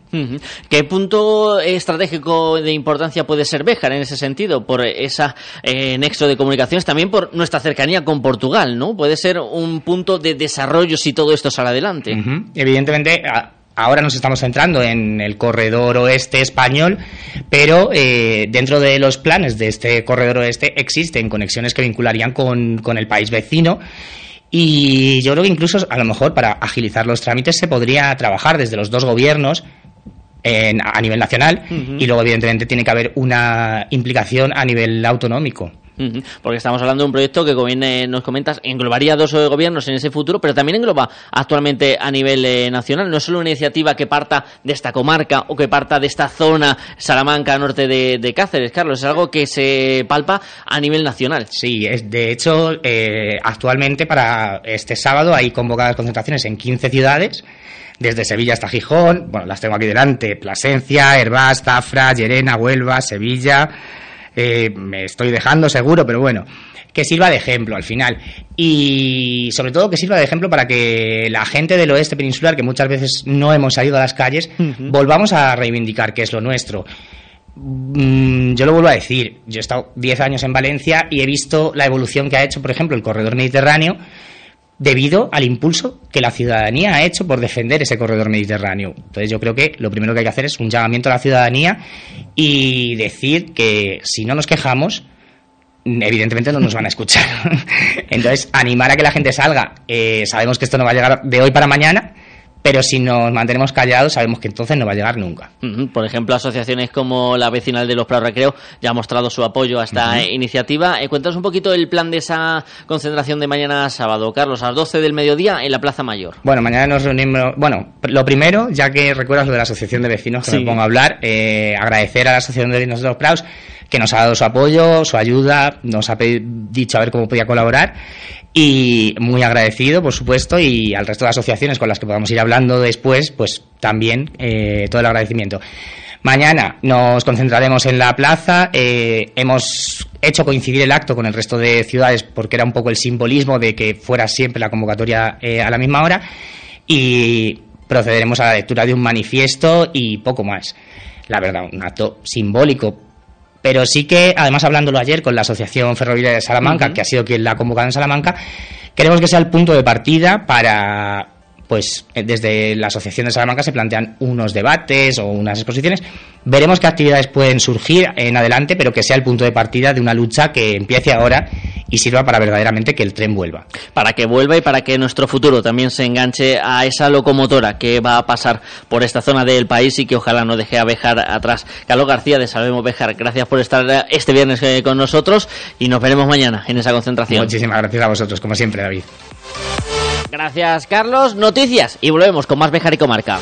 ¿Qué punto estratégico de importancia puede ser Béjar en ese sentido? Por ese eh, nexo de comunicaciones, también por nuestra cercanía con Portugal, ¿no? Puede ser un punto de desarrollo si todo esto sale adelante. Evidentemente, ahora nos estamos centrando en el corredor oeste español, pero eh, dentro de los planes de este corredor oeste existen conexiones que vincularían con, con el país vecino y yo creo que incluso a lo mejor para agilizar los trámites se podría trabajar desde los dos gobiernos en, a nivel nacional y luego evidentemente tiene que haber una implicación a nivel autonómico. Porque estamos hablando de un proyecto que, como bien eh, nos comentas, englobaría dos eh, gobiernos en ese futuro, pero también engloba actualmente a nivel eh, nacional. No es solo una iniciativa que parta de esta comarca o que parta de esta zona Salamanca, norte de, Cáceres, Carlos. Es algo que se palpa a nivel nacional. Sí, es, de hecho, actualmente para este sábado hay convocadas concentraciones en 15 ciudades desde Sevilla hasta Gijón, bueno, las tengo aquí delante, Plasencia, Herbás, Zafra, Llerena, Huelva, Sevilla, eh, me estoy dejando seguro, pero bueno, que sirva de ejemplo al final. Y sobre todo que sirva de ejemplo para que la gente del oeste peninsular, que muchas veces no hemos salido a las calles, volvamos a reivindicar qué es lo nuestro. Mm, yo lo vuelvo a decir, yo he estado 10 años en Valencia y he visto la evolución que ha hecho, por ejemplo, el corredor mediterráneo debido al impulso que la ciudadanía ha hecho por defender ese corredor mediterráneo. Entonces yo creo que lo primero que hay que hacer es un llamamiento a la ciudadanía y decir que si no nos quejamos, evidentemente no nos van a escuchar. Entonces, animar a que la gente salga. Eh, sabemos que esto no va a llegar de hoy para mañana, pero si nos mantenemos callados sabemos que entonces no va a llegar nunca. Por ejemplo, asociaciones como la vecinal de los Prados Recreo ya ha mostrado su apoyo a esta iniciativa. Eh, cuéntanos un poquito el plan de esa concentración de mañana sábado, Carlos, a las 12 del mediodía en la Plaza Mayor. Bueno, mañana nos reunimos. Bueno, lo primero, ya que recuerdas lo de la asociación de vecinos que me pongo a hablar, eh, agradecer a la asociación de vecinos de los Prados que nos ha dado su apoyo, su ayuda, nos ha dicho a ver cómo podía colaborar y muy agradecido, por supuesto, y al resto de asociaciones con las que podamos ir hablando después, pues también eh, todo el agradecimiento. Mañana nos concentraremos en la plaza. Eh, hemos hecho coincidir el acto con el resto de ciudades porque era un poco el simbolismo de que fuera siempre la convocatoria eh, a la misma hora. Y procederemos a la lectura de un manifiesto y poco más. La verdad, un acto simbólico Pero sí que, además hablándolo ayer con la Asociación Ferroviaria de Salamanca, que ha sido quien la ha convocado en Salamanca, queremos que sea el punto de partida para pues eh, desde la Asociación de Salamanca se plantean unos debates o unas exposiciones. Veremos qué actividades pueden surgir en adelante, pero que sea el punto de partida de una lucha que empiece ahora y sirva para verdaderamente que el tren vuelva. Para que vuelva y para que nuestro futuro también se enganche a esa locomotora que va a pasar por esta zona del país y que ojalá no deje a Bejar atrás. Carlos García de Sabemos Bejar, gracias por estar este viernes eh, con nosotros y nos veremos mañana en esa concentración. Muchísimas gracias a vosotros, como siempre, David. Gracias, Carlos. Noticias y volvemos con más Bejar y Comarca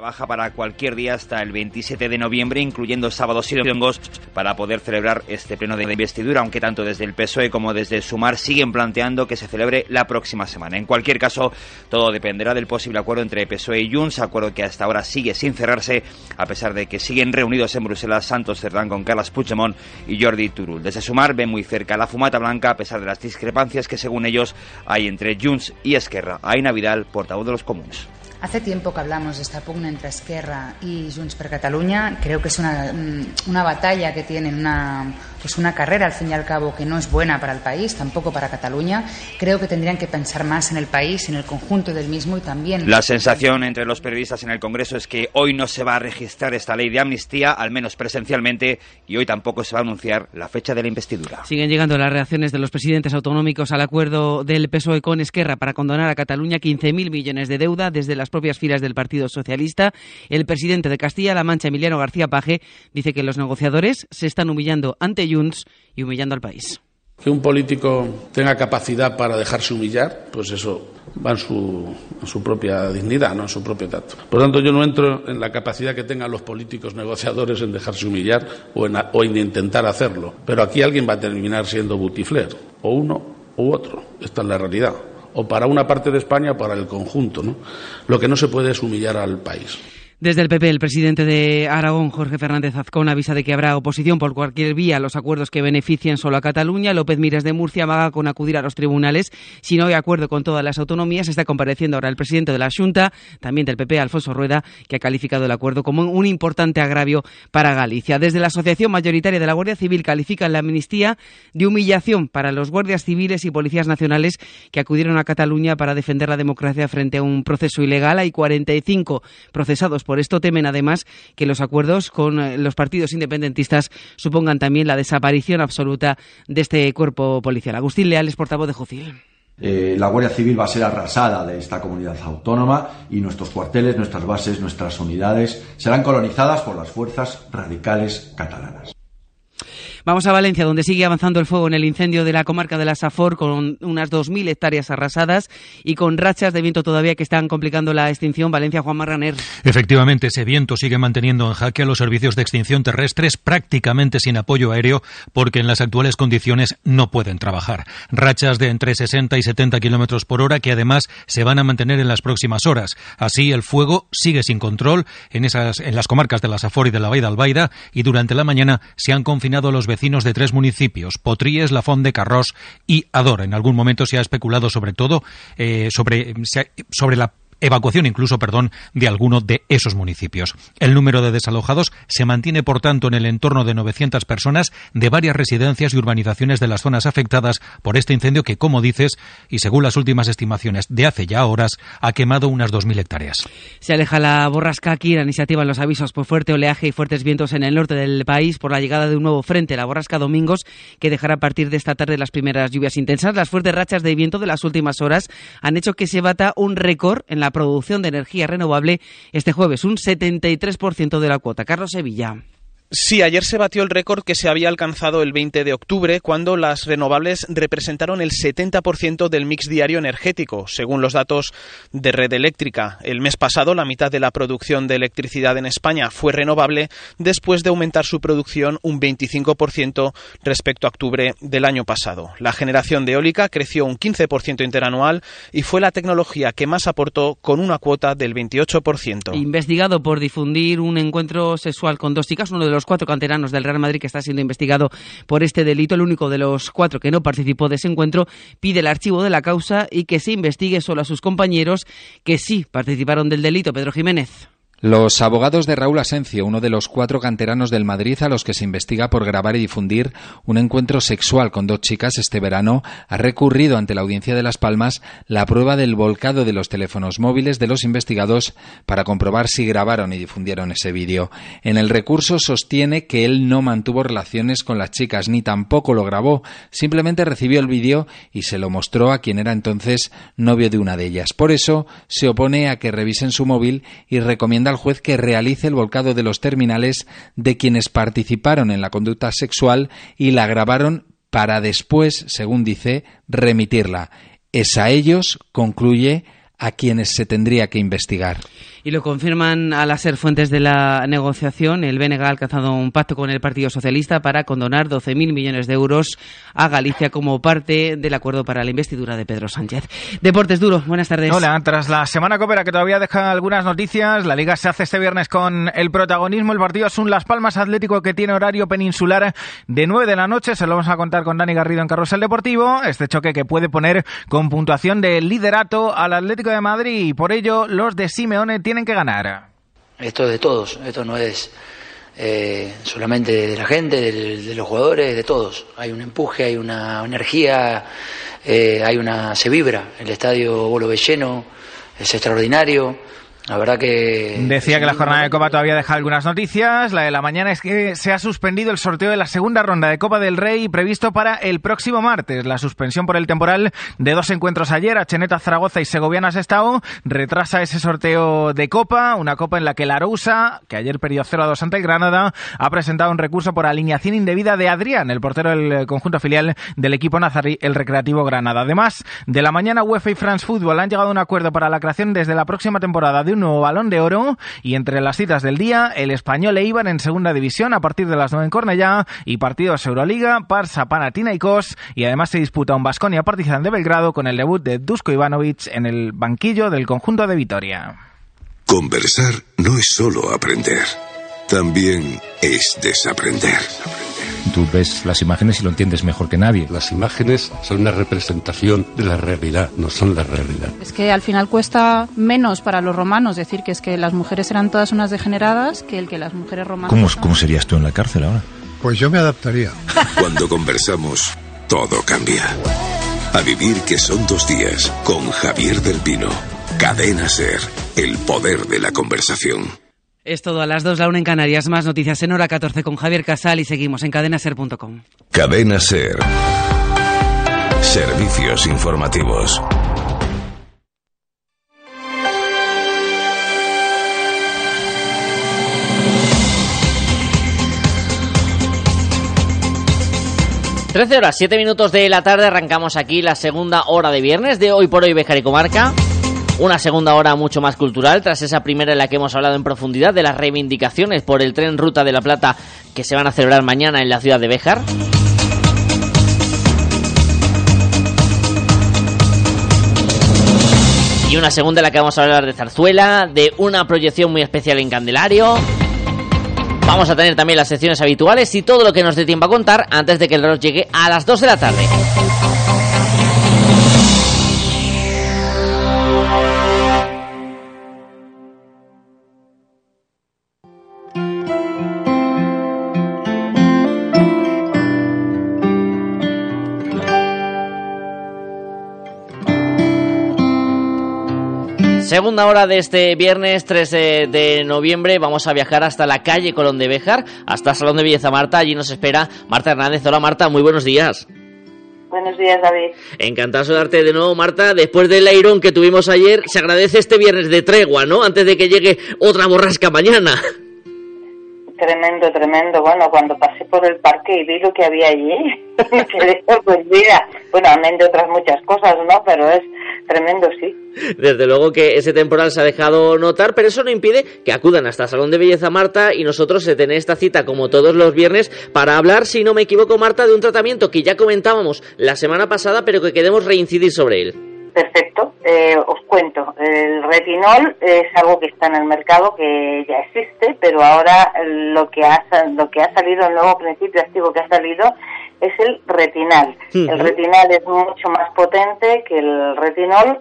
baja para cualquier día hasta el 27 de noviembre, incluyendo sábados y domingos, para poder celebrar este pleno de investidura, aunque tanto desde el PSOE como desde Sumar siguen planteando que se celebre la próxima semana. En cualquier caso, todo dependerá del posible acuerdo entre PSOE y Junts, acuerdo que hasta ahora sigue sin cerrarse, a pesar de que siguen reunidos en Bruselas Santos Cerdán con Carlos Puigdemont y Jordi Turul. Desde Sumar ven muy cerca la fumata blanca, a pesar de las discrepancias que según ellos hay entre Junts y Esquerra. Aina Vidal, portavoz de los comunes. Hace tiempo que hablamos de esta pugna entre Esquerra y Junts per Catalunya. Creo que es una, mm, una batalla que tienen una pues una carrera, al fin y al cabo, que no es buena para el país, tampoco para Cataluña. Creo que tendrían que pensar más en el país, en el conjunto del mismo y también. La sensación entre los periodistas en el Congreso es que hoy no se va a registrar esta ley de amnistía, al menos presencialmente, y hoy tampoco se va a anunciar la fecha de la investidura. Siguen llegando las reacciones de los presidentes autonómicos al acuerdo del PSOE con Esquerra para condonar a Cataluña 15.000 millones de deuda desde las propias filas del Partido Socialista. El presidente de Castilla-La Mancha, Emiliano García Paje, dice que los negociadores se están humillando ante Junts y humillando al país. Que un político tenga capacidad para dejarse humillar, pues eso va en su, su, propia dignidad, no en su propio tacto. Por lo tanto, yo no entro en la capacidad que tengan los políticos negociadores en dejarse humillar o en, o en intentar hacerlo. Pero aquí alguien va a terminar siendo butifler, o uno u otro. Esta es la realidad. O para una parte de España o para el conjunto. ¿no? Lo que no se puede es humillar al país. Desde el PP, el presidente de Aragón, Jorge Fernández Azcón, avisa de que habrá oposición por cualquier vía a los acuerdos que beneficien solo a Cataluña. López Mires de Murcia amaga con acudir a los tribunales si no hay acuerdo con todas las autonomías. Está compareciendo ahora el presidente de la Junta, también del PP, Alfonso Rueda, que ha calificado el acuerdo como un importante agravio para Galicia. Desde la Asociación Mayoritaria de la Guardia Civil califican la amnistía de humillación para los guardias civiles y policías nacionales que acudieron a Cataluña para defender la democracia frente a un proceso ilegal. Hay 45 procesados esto temen además que los acuerdos con eh, los partidos independentistas supongan también la desaparición absoluta de este cuerpo policial. Agustín Leal es portavoz de Jucil. Eh, la Guardia Civil va a ser arrasada de esta comunidad autónoma y nuestros cuarteles, nuestras bases, nuestras unidades serán colonizadas por las fuerzas radicales catalanas. Vamos a Valencia, donde sigue avanzando el fuego en el incendio de la comarca de la Safor, con unas 2.000 hectáreas arrasadas y con rachas de viento todavía que están complicando la extinción. Valencia, Juan Marraner. Efectivamente, ese viento sigue manteniendo en jaque a los servicios de extinción terrestres prácticamente sin apoyo aéreo, porque en las actuales condiciones no pueden trabajar. Rachas de entre 60 y 70 kilómetros por hora que además se van a mantener en las próximas horas. Así, el fuego sigue sin control en, esas, en las comarcas de la Safor y de la Baida Albaida y durante la mañana se han confinado los vecinos de tres municipios, Potríes, Lafón de Carrós y Ador. En algún momento se ha especulado sobre todo eh, sobre, sobre la evacuación incluso, perdón, de alguno de esos municipios. El número de desalojados se mantiene, por tanto, en el entorno de 900 personas de varias residencias y urbanizaciones de las zonas afectadas por este incendio que, como dices, y según las últimas estimaciones de hace ya horas, ha quemado unas 2.000 hectáreas. Se aleja la borrasca aquí, la iniciativa en los avisos por fuerte oleaje y fuertes vientos en el norte del país por la llegada de un nuevo frente, la borrasca Domingos, que dejará a partir de esta tarde las primeras lluvias intensas. Las fuertes rachas de viento de las últimas horas han hecho que se bata un récord en la producción de energía renovable este jueves, un 73% de la cuota. Carlos Sevilla. Sí, ayer se batió el récord que se había alcanzado el 20 de octubre, cuando las renovables representaron el 70% del mix diario energético, según los datos de Red Eléctrica. El mes pasado, la mitad de la producción de electricidad en España fue renovable, después de aumentar su producción un 25% respecto a octubre del año pasado. La generación de eólica creció un 15% interanual y fue la tecnología que más aportó con una cuota del 28%. Investigado por difundir un encuentro sexual con dos chicas, uno de los los cuatro canteranos del Real Madrid que está siendo investigado por este delito. El único de los cuatro que no participó de ese encuentro pide el archivo de la causa y que se investigue solo a sus compañeros que sí participaron del delito. Pedro Jiménez. Los abogados de Raúl Asencio, uno de los cuatro canteranos del Madrid a los que se investiga por grabar y difundir un encuentro sexual con dos chicas este verano, ha recurrido ante la Audiencia de Las Palmas la prueba del volcado de los teléfonos móviles de los investigados para comprobar si grabaron y difundieron ese vídeo. En el recurso sostiene que él no mantuvo relaciones con las chicas ni tampoco lo grabó, simplemente recibió el vídeo y se lo mostró a quien era entonces novio de una de ellas. Por eso se opone a que revisen su móvil y recomienda al juez que realice el volcado de los terminales de quienes participaron en la conducta sexual y la grabaron para después, según dice, remitirla. Es a ellos, concluye, a quienes se tendría que investigar. Y lo confirman al ser fuentes de la negociación. El BNG ha alcanzado un pacto con el Partido Socialista para condonar 12.000 millones de euros a Galicia como parte del acuerdo para la investidura de Pedro Sánchez. Deportes Duro, buenas tardes. Hola, tras la semana copera que todavía deja algunas noticias, la Liga se hace este viernes con el protagonismo. El partido es un Las Palmas Atlético que tiene horario peninsular de 9 de la noche. Se lo vamos a contar con Dani Garrido en Carrusel Deportivo. Este choque que puede poner con puntuación de liderato al Atlético de Madrid y por ello los de Simeone tienen que ganar. Esto es de todos, esto no es eh, solamente de la gente, de, los jugadores, de todos. Hay un empuje, hay una energía, eh, hay una se vibra. El estadio vuelve lleno, es extraordinario. La verdad que... Decía que la jornada de Copa todavía deja algunas noticias. La de la mañana es que se ha suspendido el sorteo de la segunda ronda de Copa del Rey previsto para el próximo martes. La suspensión por el temporal de dos encuentros ayer, Acheneta, Zaragoza y Segoviana Sestao, retrasa ese sorteo de Copa, una Copa en la que la Arousa, que ayer perdió 0 a 2 ante el Granada, ha presentado un recurso por alineación indebida de Adrián, el portero del conjunto filial del equipo nazarí, el Recreativo Granada. Además, de la mañana UEFA y France Football han llegado a un acuerdo para la creación desde la próxima temporada de un nuevo balón de oro y entre las citas del día el español e Iban en segunda división a partir de las 9 en Cornellá y partidos Euroliga, Parsa, Panathinaikos y además se disputa un Basconia Partizan de Belgrado con el debut de Dusko Ivanovic en el banquillo del conjunto de Vitoria. Conversar no es solo aprender, también es desaprender. Tú ves las imágenes y lo entiendes mejor que nadie. Las imágenes son una representación de la realidad, no son la realidad. Es que al final cuesta menos para los romanos decir que es que las mujeres eran todas unas degeneradas que el que las mujeres romanas. ¿Cómo, cómo serías tú en la cárcel ahora? Pues yo me adaptaría. Cuando conversamos, todo cambia. A vivir que son dos días con Javier del Pino. Cadena Ser, el poder de la conversación. Es todo a las 2, la 1 en Canarias. Más noticias en hora 14 con Javier Casal y seguimos en cadenaser.com. Cadena Ser. Servicios informativos. Trece horas, 7 minutos de la tarde, arrancamos aquí la segunda hora de viernes de Hoy por Hoy Bejar y Comarca. Una segunda hora mucho más cultural, tras esa primera en la que hemos hablado en profundidad de las reivindicaciones por el tren Ruta de la Plata que se van a celebrar mañana en la ciudad de Béjar. Y una segunda en la que vamos a hablar de Zarzuela, de una proyección muy especial en Candelario. Vamos a tener también las secciones habituales y todo lo que nos dé tiempo a contar antes de que el reloj llegue a las 2 de la tarde. Segunda hora de este viernes 3 de noviembre vamos a viajar hasta la calle Colón de Béjar, hasta el Salón de Belleza Marta. Allí nos espera Marta Hernández. Hola Marta, muy buenos días. Buenos días, David. Encantado de darte de nuevo, Marta. Después del airón que tuvimos ayer, se agradece este viernes de tregua, ¿no? Antes de que llegue otra borrasca mañana. Tremendo, tremendo. Bueno, cuando pasé por el parque y vi lo que había allí, me quedé sorprendida. Bueno, amén de otras muchas cosas, ¿no? Pero es tremendo, sí. Desde luego que ese temporal se ha dejado notar, pero eso no impide que acudan hasta Salón de Belleza Marta y nosotros se tener esta cita como todos los viernes para hablar, si no me equivoco, Marta, de un tratamiento que ya comentábamos la semana pasada, pero que queremos reincidir sobre él. Perfecto, eh, os cuento. El retinol es algo que está en el mercado, que ya existe, pero ahora lo que ha, lo que ha salido, el nuevo principio activo que ha salido, es el retinal. El retinal es mucho más potente que el retinol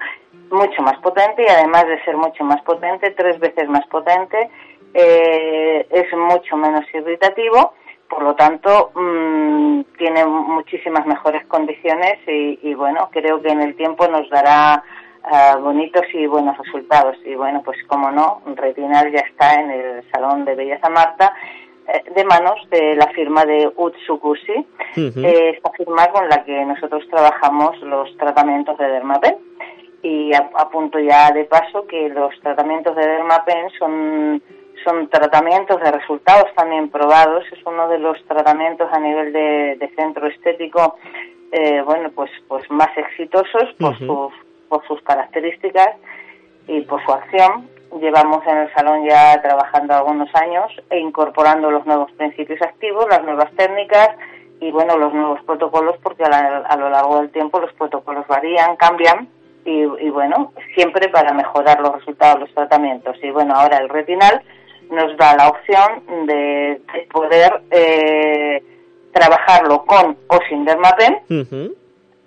mucho más potente y además de ser mucho más potente, tres veces más potente, eh, es mucho menos irritativo, por lo tanto mm, tiene muchísimas mejores condiciones y, bueno, creo que en el tiempo nos dará ah, bonitos y buenos resultados. Y bueno, pues como no, Retinal ya está en el Salón de Belleza Marta eh, de manos de la firma de Utsukushi, eh, esta firma con la que nosotros trabajamos los tratamientos de Dermapen. Y apunto ya de paso que los tratamientos de Dermapen son son tratamientos de resultados también probados, es uno de los tratamientos a nivel de, centro estético, eh, bueno, pues, pues más exitosos por, sus, por sus características y por su acción. Llevamos en el salón ya trabajando algunos años e incorporando los nuevos principios activos, las nuevas técnicas y bueno, los nuevos protocolos porque a, lo largo del tiempo los protocolos varían, cambian y, y, bueno, siempre para mejorar los resultados de los tratamientos. Y bueno, ahora el retinal nos da la opción de, poder eh, trabajarlo con o sin dermapen,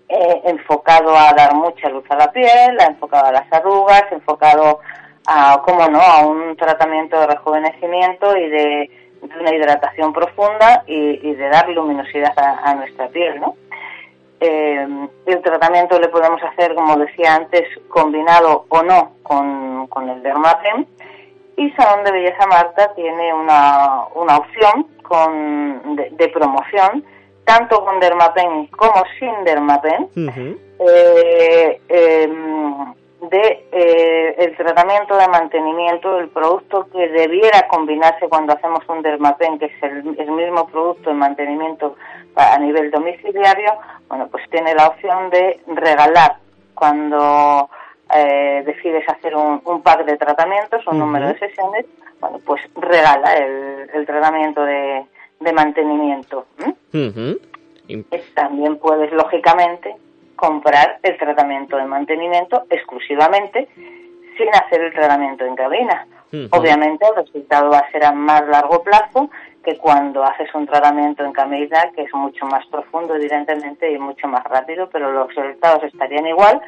eh, enfocado a dar mucha luz a la piel, enfocado a las arrugas, enfocado a, cómo no, a un tratamiento de rejuvenecimiento y de, una hidratación profunda y, de dar luminosidad a, nuestra piel, ¿no? Eh, el tratamiento le podemos hacer, como decía antes, combinado o no con, con el dermapen y Salón de Belleza Marta tiene una, una opción con, de, promoción, tanto con Dermapen como sin Dermapen, eh, em, de eh, el tratamiento de mantenimiento del producto que debiera combinarse cuando hacemos un Dermapen, que es el, el mismo producto de mantenimiento a nivel domiciliario, bueno, pues tiene la opción de regalar cuando eh, decides hacer un, un, de tratamientos, un número de sesiones, bueno, pues regala el, tratamiento de, mantenimiento. También puedes, lógicamente, comprar el tratamiento de mantenimiento exclusivamente sin hacer el tratamiento en cabina. Obviamente el resultado va a ser a más largo plazo que cuando haces un tratamiento en cabina, que es mucho más profundo, evidentemente, y mucho más rápido, pero los resultados estarían igual,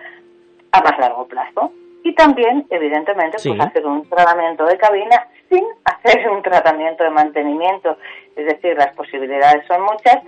a más largo plazo. Y también, evidentemente, pues hacer un tratamiento de cabina sin hacer un tratamiento de mantenimiento. Es decir, las posibilidades son muchas,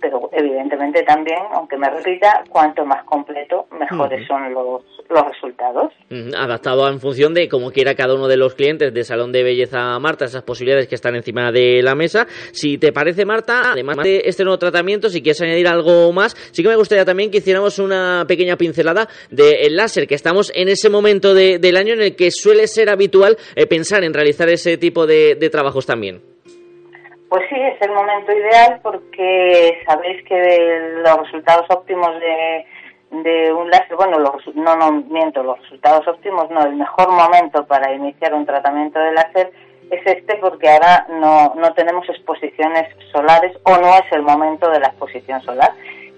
pero evidentemente también, aunque me repita, cuanto más completo, mejores son los, los resultados. Adaptado en función de cómo quiera cada uno de los clientes de Salón de Belleza Marta, esas posibilidades que están encima de la mesa. Si te parece, Marta, además de este nuevo tratamiento, si quieres añadir algo más, sí que me gustaría también que hiciéramos una pequeña pincelada del láser, que estamos en ese momento del año en el que suele ser habitual eh, pensar en realizar ese tipo de trabajos también. Pues sí, es el momento ideal porque sabéis que los resultados óptimos de, un láser, bueno, los, no, no miento, los resultados óptimos no, el mejor momento para iniciar un tratamiento de láser es este porque ahora no, no tenemos exposiciones solares o no es el momento de la exposición solar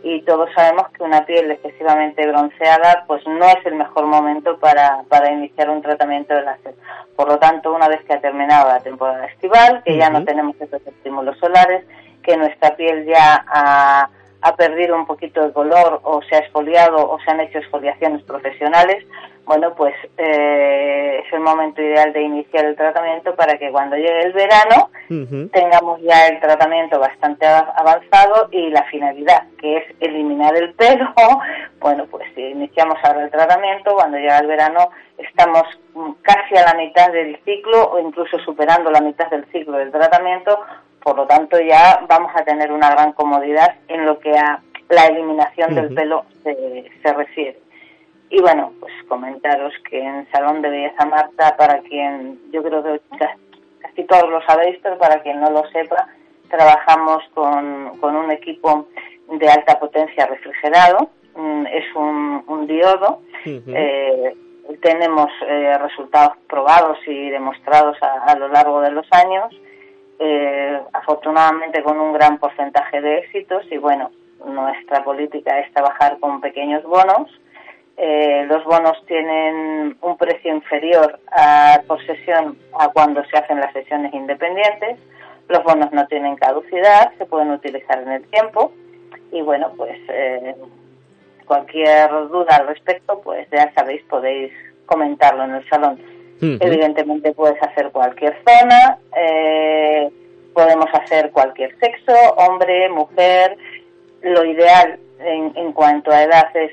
y todos sabemos que una piel excesivamente bronceada pues no es el mejor momento para, para iniciar un tratamiento de láser. Por lo tanto, una vez que ha terminado la temporada estival, que ya no tenemos estos estímulos solares, que nuestra piel ya ha, ha perdido un poquito de color o se ha exfoliado o se han hecho exfoliaciones profesionales, bueno, pues eh, es el momento ideal de iniciar el tratamiento para que cuando llegue el verano tengamos ya el tratamiento bastante avanzado y la finalidad, que es eliminar el pelo. Bueno, pues si iniciamos ahora el tratamiento, cuando llega el verano estamos casi a la mitad del ciclo o incluso superando la mitad del ciclo del tratamiento, por lo tanto ya vamos a tener una gran comodidad en lo que a la eliminación del pelo se refiere. Y bueno, pues comentaros que en Salón de Belleza Marta, para quien yo creo que casi todos lo sabéis, pero para quien no lo sepa, trabajamos con, un equipo de alta potencia refrigerado, mm, es un, diodo, eh, tenemos eh, resultados probados y demostrados a, lo largo de los años, eh, afortunadamente con un gran porcentaje de éxitos y bueno, nuestra política es trabajar con pequeños bonos eh, los bonos tienen un precio inferior a, por sesión a cuando se hacen las sesiones independientes. Los bonos no tienen caducidad, se pueden utilizar en el tiempo y bueno, pues eh, cualquier duda al respecto, pues ya sabéis, podéis comentarlo en el salón. Evidentemente puedes hacer cualquier zona, eh, podemos hacer cualquier sexo, hombre, mujer. Lo ideal en, en cuanto a edad es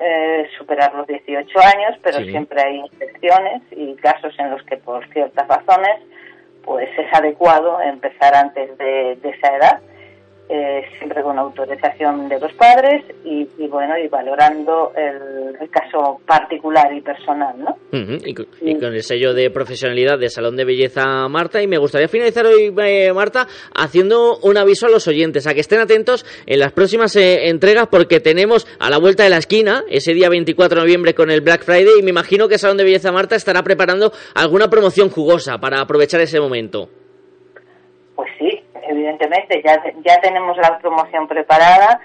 eh, superar los 18 años, pero siempre hay excepciones y casos en los que por ciertas razones pues es adecuado empezar antes de esa edad eh, siempre con autorización de los padres y, bueno y valorando el, caso particular y personal no y, con, el sello de profesionalidad de Salón de Belleza Marta y me gustaría finalizar hoy eh, Marta haciendo un aviso a los oyentes a que estén atentos en las próximas eh, entregas porque tenemos a la vuelta de la esquina ese día 24 de noviembre con el Black Friday y me imagino que Salón de Belleza Marta estará preparando alguna promoción jugosa para aprovechar ese momento evidentemente, ya, ya tenemos la promoción preparada.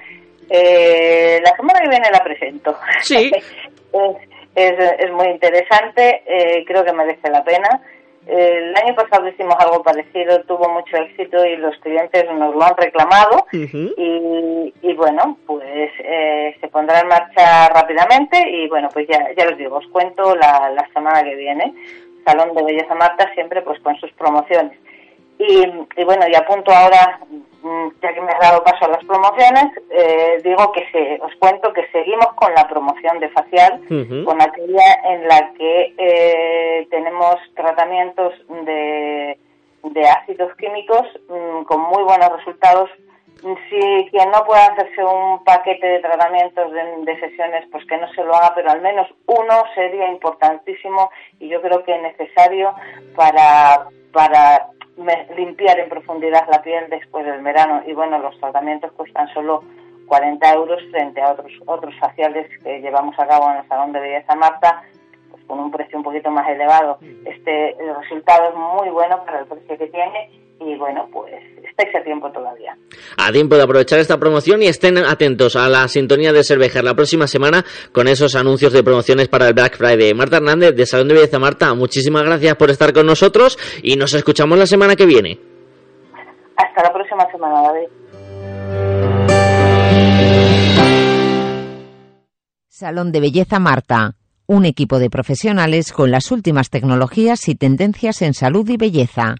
Eh, la semana que viene la presento. Sí. es, es, muy interesante, eh, creo que merece la pena. el año pasado hicimos algo parecido, tuvo mucho éxito y los clientes nos lo han reclamado. y, y, bueno, pues eh, se pondrá en marcha rápidamente y bueno, pues ya, ya os digo, os cuento la, la semana que viene. Salón de Belleza Marta siempre pues con sus promociones. Y, bueno, y apunto ahora, mm, ya que me has dado paso a las promociones, eh, digo que se, os cuento que seguimos con la promoción de facial, con aquella en la que eh, tenemos tratamientos de, de ácidos químicos mm, con muy buenos resultados. Si quien no pueda hacerse un paquete de tratamientos de, de, sesiones, pues que no se lo haga, pero al menos uno sería importantísimo y yo creo que necesario para, para limpiar en profundidad la piel después del verano y bueno, los tratamientos cuestan solo 40 euros frente a otros otros faciales que llevamos a cabo en el Salón de Belleza Marta pues con un precio un poquito más elevado. Este el resultado es muy bueno para el precio que tiene y bueno, pues estáis a tiempo todavía. A tiempo de aprovechar esta promoción y estén atentos a la sintonía de Cervejer la próxima semana con esos anuncios de promociones para el Black Friday. Marta Hernández de Salón de Belleza Marta, muchísimas gracias por estar con nosotros y nos escuchamos la semana que viene. Hasta la próxima semana, David. Salón de Belleza Marta, un equipo de profesionales con las últimas tecnologías y tendencias en salud y belleza.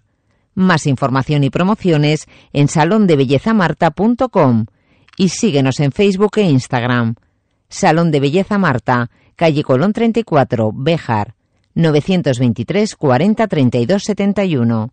Más información y promociones en salondebellezamarta.com y síguenos en Facebook e Instagram. Salón de Belleza Marta, calle Colón 34, Béjar, 923 40 32 71.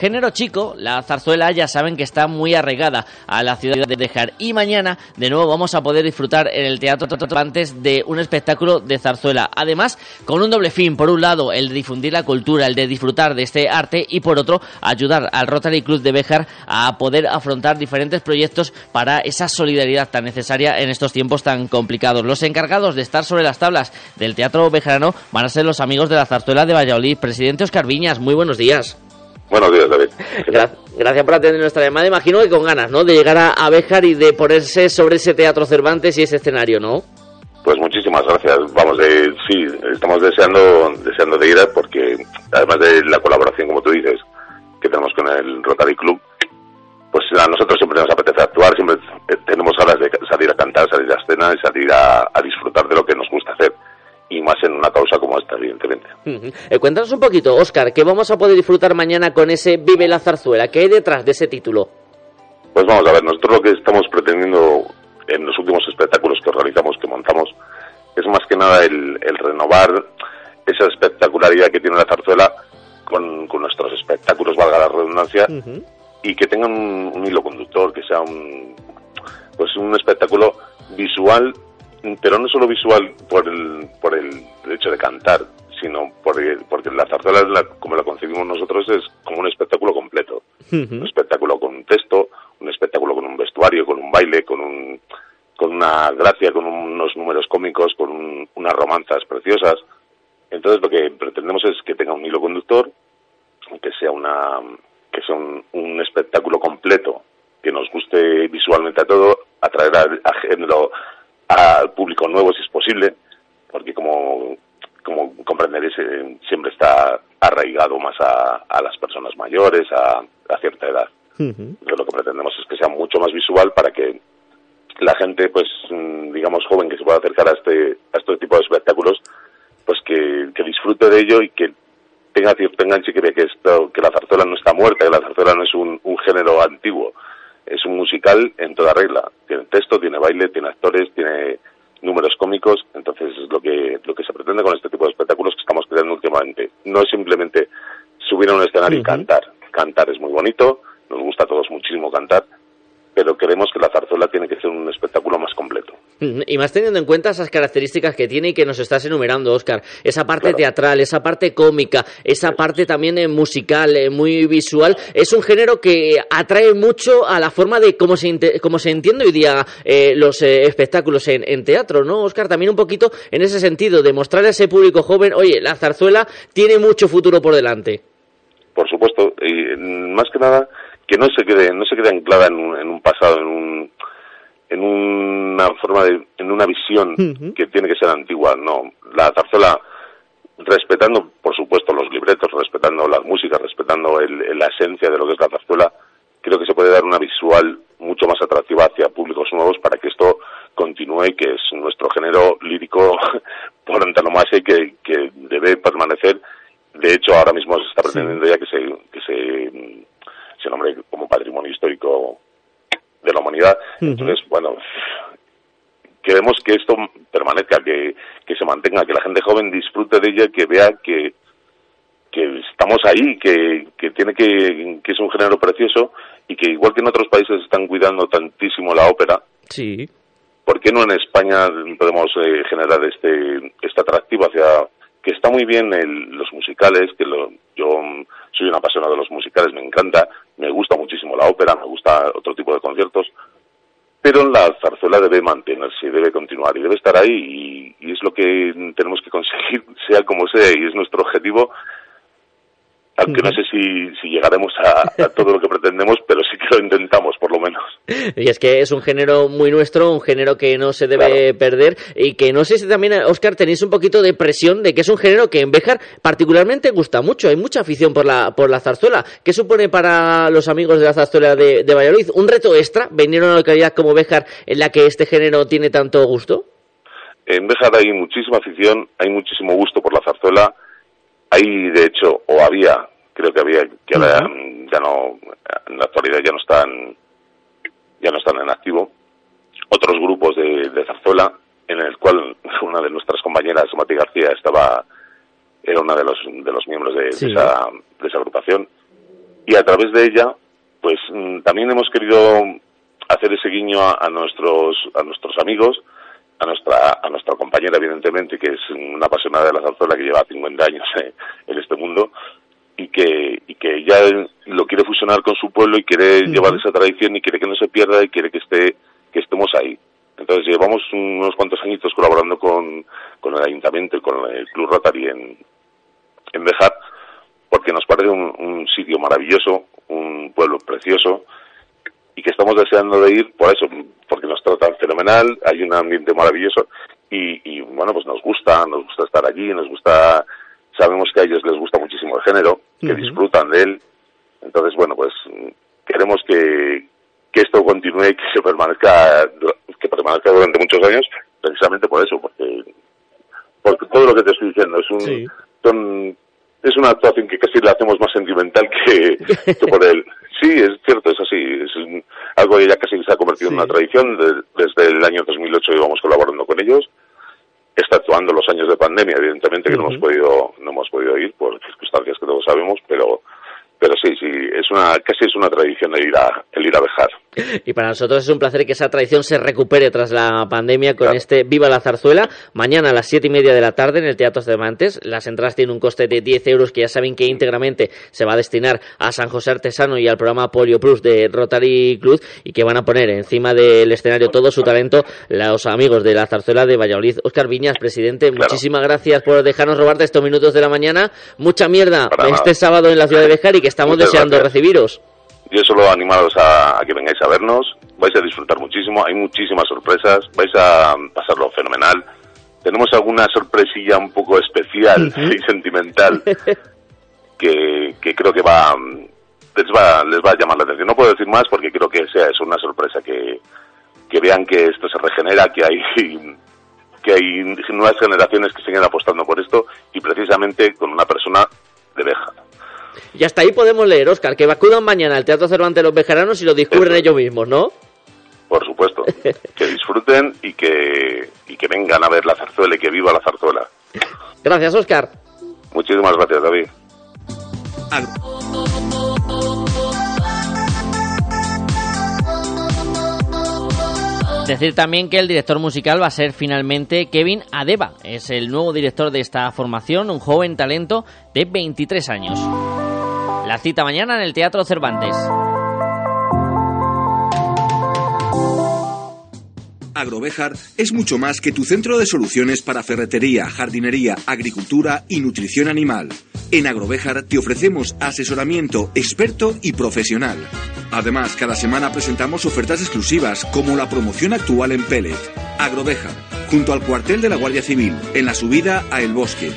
género chico, la zarzuela, ya saben que está muy arraigada a la ciudad de Dejar. Y mañana, de nuevo, vamos a poder disfrutar en el Teatro antes de un espectáculo de zarzuela. Además, con un doble fin. Por un lado, el de difundir la cultura, el de disfrutar de este arte. Y por otro, ayudar al Rotary Club de Bejar a poder afrontar diferentes proyectos para esa solidaridad tan necesaria en estos tiempos tan complicados. Los encargados de estar sobre las tablas del Teatro Bejarano van a ser los amigos de la zarzuela de Valladolid. Presidente Oscar Viñas, muy buenos días. Buenos días, David. Gracias por atender nuestra llamada. Imagino que con ganas, ¿no? De llegar a, Béjar y de ponerse sobre ese Teatro Cervantes y ese escenario, ¿no? Pues muchísimas gracias. Vamos, de, sí, estamos deseando, deseando de ir porque además de la colaboración, como tú dices, que tenemos con el Rotary Club, pues a nosotros siempre nos apetece actuar, siempre tenemos ganas de salir a cantar, salir a escena y salir a, a disfrutar de lo que nos gusta hacer. Y más en una causa como esta, evidentemente. Eh, cuéntanos un poquito, Óscar, ¿qué vamos a poder disfrutar mañana con ese Vive la Zarzuela? ¿Qué hay detrás de ese título? Pues vamos a ver, nosotros lo que estamos pretendiendo en los últimos espectáculos que organizamos, que montamos, es más que nada el, renovar esa espectacularidad que tiene la zarzuela con, nuestros espectáculos, valga la redundancia, y que tengan un, hilo conductor, que sea un, pues un espectáculo visual, pero no solo visual por el, por el hecho de cantar, sino porque, porque la zarzuela, como la concebimos nosotros, es como un espectáculo completo. Un espectáculo con un texto, un espectáculo con un vestuario, con un baile, con, un, con una gracia, con unos números cómicos, con unas romanzas preciosas. Entonces lo que pretendemos es que tenga un hilo conductor, que sea una que sea un, espectáculo completo, que nos guste visualmente a todo, atraer a, género al público nuevo si es posible, porque como como comprenderéis, eh, siempre está arraigado más a, las personas mayores, a, cierta edad. lo que pretendemos es que sea mucho más visual para que la gente, pues, mm, digamos, joven que se pueda acercar a este, a este tipo de espectáculos, pues que, disfrute de ello y que tenga cierto enganche que que, esto, que la zarzuela no está muerta, que la zarzuela no es un, un género antiguo, es un musical en toda regla. Tiene texto, tiene baile, tiene actores, tiene números cómicos, entonces es lo que, lo que se pretende con este tipo de espectáculos que estamos creando últimamente. No es simplemente subir a un escenario y cantar. Cantar es muy bonito, nos gusta a todos muchísimo cantar, pero creemos que la zarzuela tiene que ser un espectáculo más completo. Y más teniendo en cuenta esas características que tiene y que nos estás enumerando, Oscar, esa parte teatral, esa parte cómica, esa parte también eh, musical, eh, muy visual, es un género que atrae mucho a la forma de cómo se, cómo se entiende hoy día eh, los espectáculos en, teatro, ¿no, Oscar? También un poquito en ese sentido, de mostrar a ese público joven, oye, la zarzuela tiene mucho futuro por delante. Por supuesto, y más que nada que no se quede no se quede anclada en un, en un pasado en un en una forma de en una visión que tiene que ser antigua no la zarzuela respetando por supuesto los libretos respetando las músicas respetando el, la esencia de lo que es la zarzuela creo que se puede dar una visual mucho más atractiva hacia públicos nuevos para que esto continúe que es nuestro género lírico por antonomasia y que, que debe permanecer. De hecho ahora mismo se está pretendiendo ya que se que se se nombre como patrimonio histórico de la humanidad. Entonces, bueno, queremos que esto permanezca, que, que se mantenga, que la gente joven disfrute de ella, que vea que, que estamos ahí, que, que tiene que, que es un género precioso y que igual que en otros países están cuidando tantísimo la ópera, sí. ¿por qué no en España podemos eh, generar este, este atractivo hacia que está muy bien los musicales, que lo, yo soy un apasionado de los musicales, me encanta, me gusta muchísimo la ópera, me gusta otro tipo de conciertos, pero la zarzuela debe mantenerse, debe continuar y debe estar ahí y, y es lo que tenemos que conseguir, sea como sea, y es nuestro objetivo aunque no sé si, si llegaremos a, todo lo que pretendemos, pero sí que lo intentamos, por lo menos. Y es que es un género muy nuestro, un género que no se debe perder y que no sé si también, Oscar, tenéis un poquito de presión de que es un género que en Béjar particularmente gusta mucho, hay mucha afición por la, por la zarzuela. ¿Qué supone para los amigos de la zarzuela de, de Valladolid? ¿Un reto extra venir a una localidad como Béjar en la que este género tiene tanto gusto? En Béjar hay muchísima afición, hay muchísimo gusto por la zarzuela. Hay, de hecho, o había creo que había que ya no en la actualidad ya no están ya no están en activo. Otros grupos de, de zarzuela en el cual una de nuestras compañeras Mati García estaba era una de los de los miembros de, esa, de esa agrupación. Y a través de ella pues mm, también hemos querido hacer ese guiño a, nuestros a nuestros amigos a nuestra a nuestra compañera evidentemente que es una apasionada de la zarzuela que lleva 50 años eh, en este mundo y que, y que ya lo quiere fusionar con su pueblo y quiere llevar esa tradición y quiere que no se pierda y quiere que esté que estemos ahí. Entonces llevamos unos cuantos añitos colaborando con, con el ayuntamiento y con el Club Rotary en, en Bejar, porque nos parece un, sitio maravilloso, un pueblo precioso y que estamos deseando de ir por eso, porque nos tratan fenomenal, hay un ambiente maravilloso y, y bueno, pues nos gusta, nos gusta estar allí, nos gusta sabemos que a ellos les gusta muchísimo el género, que disfrutan de él. Entonces, bueno, pues queremos que, que esto continúe y que se permanezca, que permanezca durante muchos años, precisamente por eso, porque porque todo lo que te estoy diciendo es un, son, es una actuación que casi la hacemos más sentimental que, que por él. Sí, es cierto, es así. Es un- algo que ya casi se ha convertido en una tradición. De- desde el año 2008 íbamos colaborando con ellos. Está actuando los años de pandemia, evidentemente que no hemos podido no hemos podido ir por circunstancias que todos sabemos, pero pero sí, sí, es una casi es una tradición el ir a el ir a Bejar. Y para nosotros es un placer que esa tradición se recupere tras la pandemia con este Viva la Zarzuela. Mañana a las siete y media de la tarde en el Teatro Cervantes. Las entradas tienen un coste de 10 euros que ya saben que íntegramente se va a destinar a San José Artesano y al programa Polio Plus de Rotary Club y que van a poner encima del escenario todo su talento los amigos de la Zarzuela de Valladolid. Óscar Viñas, presidente, muchísimas gracias por dejarnos robarte estos minutos de la mañana. Mucha mierda Para este nada. sábado en la ciudad de Bejar y que estamos Muchas deseando gracias. recibiros. Yo solo animaros a, a que vengáis a vernos, vais a disfrutar muchísimo, hay muchísimas sorpresas, vais a pasarlo fenomenal. Tenemos alguna sorpresilla un poco especial y sentimental que, que creo que va les va les va a llamar la atención. No puedo decir más porque creo que sea es una sorpresa que, que vean que esto se regenera, que hay que hay nuevas generaciones que siguen apostando por esto y precisamente con una persona de Beja. Y hasta ahí podemos leer, Oscar, que acudan mañana al Teatro Cervantes los Bejaranos y lo descubren ellos mismos, ¿no? por supuesto. que disfruten y que, y que vengan a ver la zarzuela y que viva la zarzuela. Gracias, Oscar. Muchísimas gracias, David. Decir también que el director musical va a ser finalmente Kevin Adeba. Es el nuevo director de esta formación, un joven talento de 23 años. La cita mañana en el Teatro Cervantes. Agrovejar es mucho más que tu centro de soluciones para ferretería, jardinería, agricultura y nutrición animal. En Agrovejar te ofrecemos asesoramiento experto y profesional. Además, cada semana presentamos ofertas exclusivas como la promoción actual en Pellet. Agrovejar, junto al cuartel de la Guardia Civil, en la subida a El Bosque.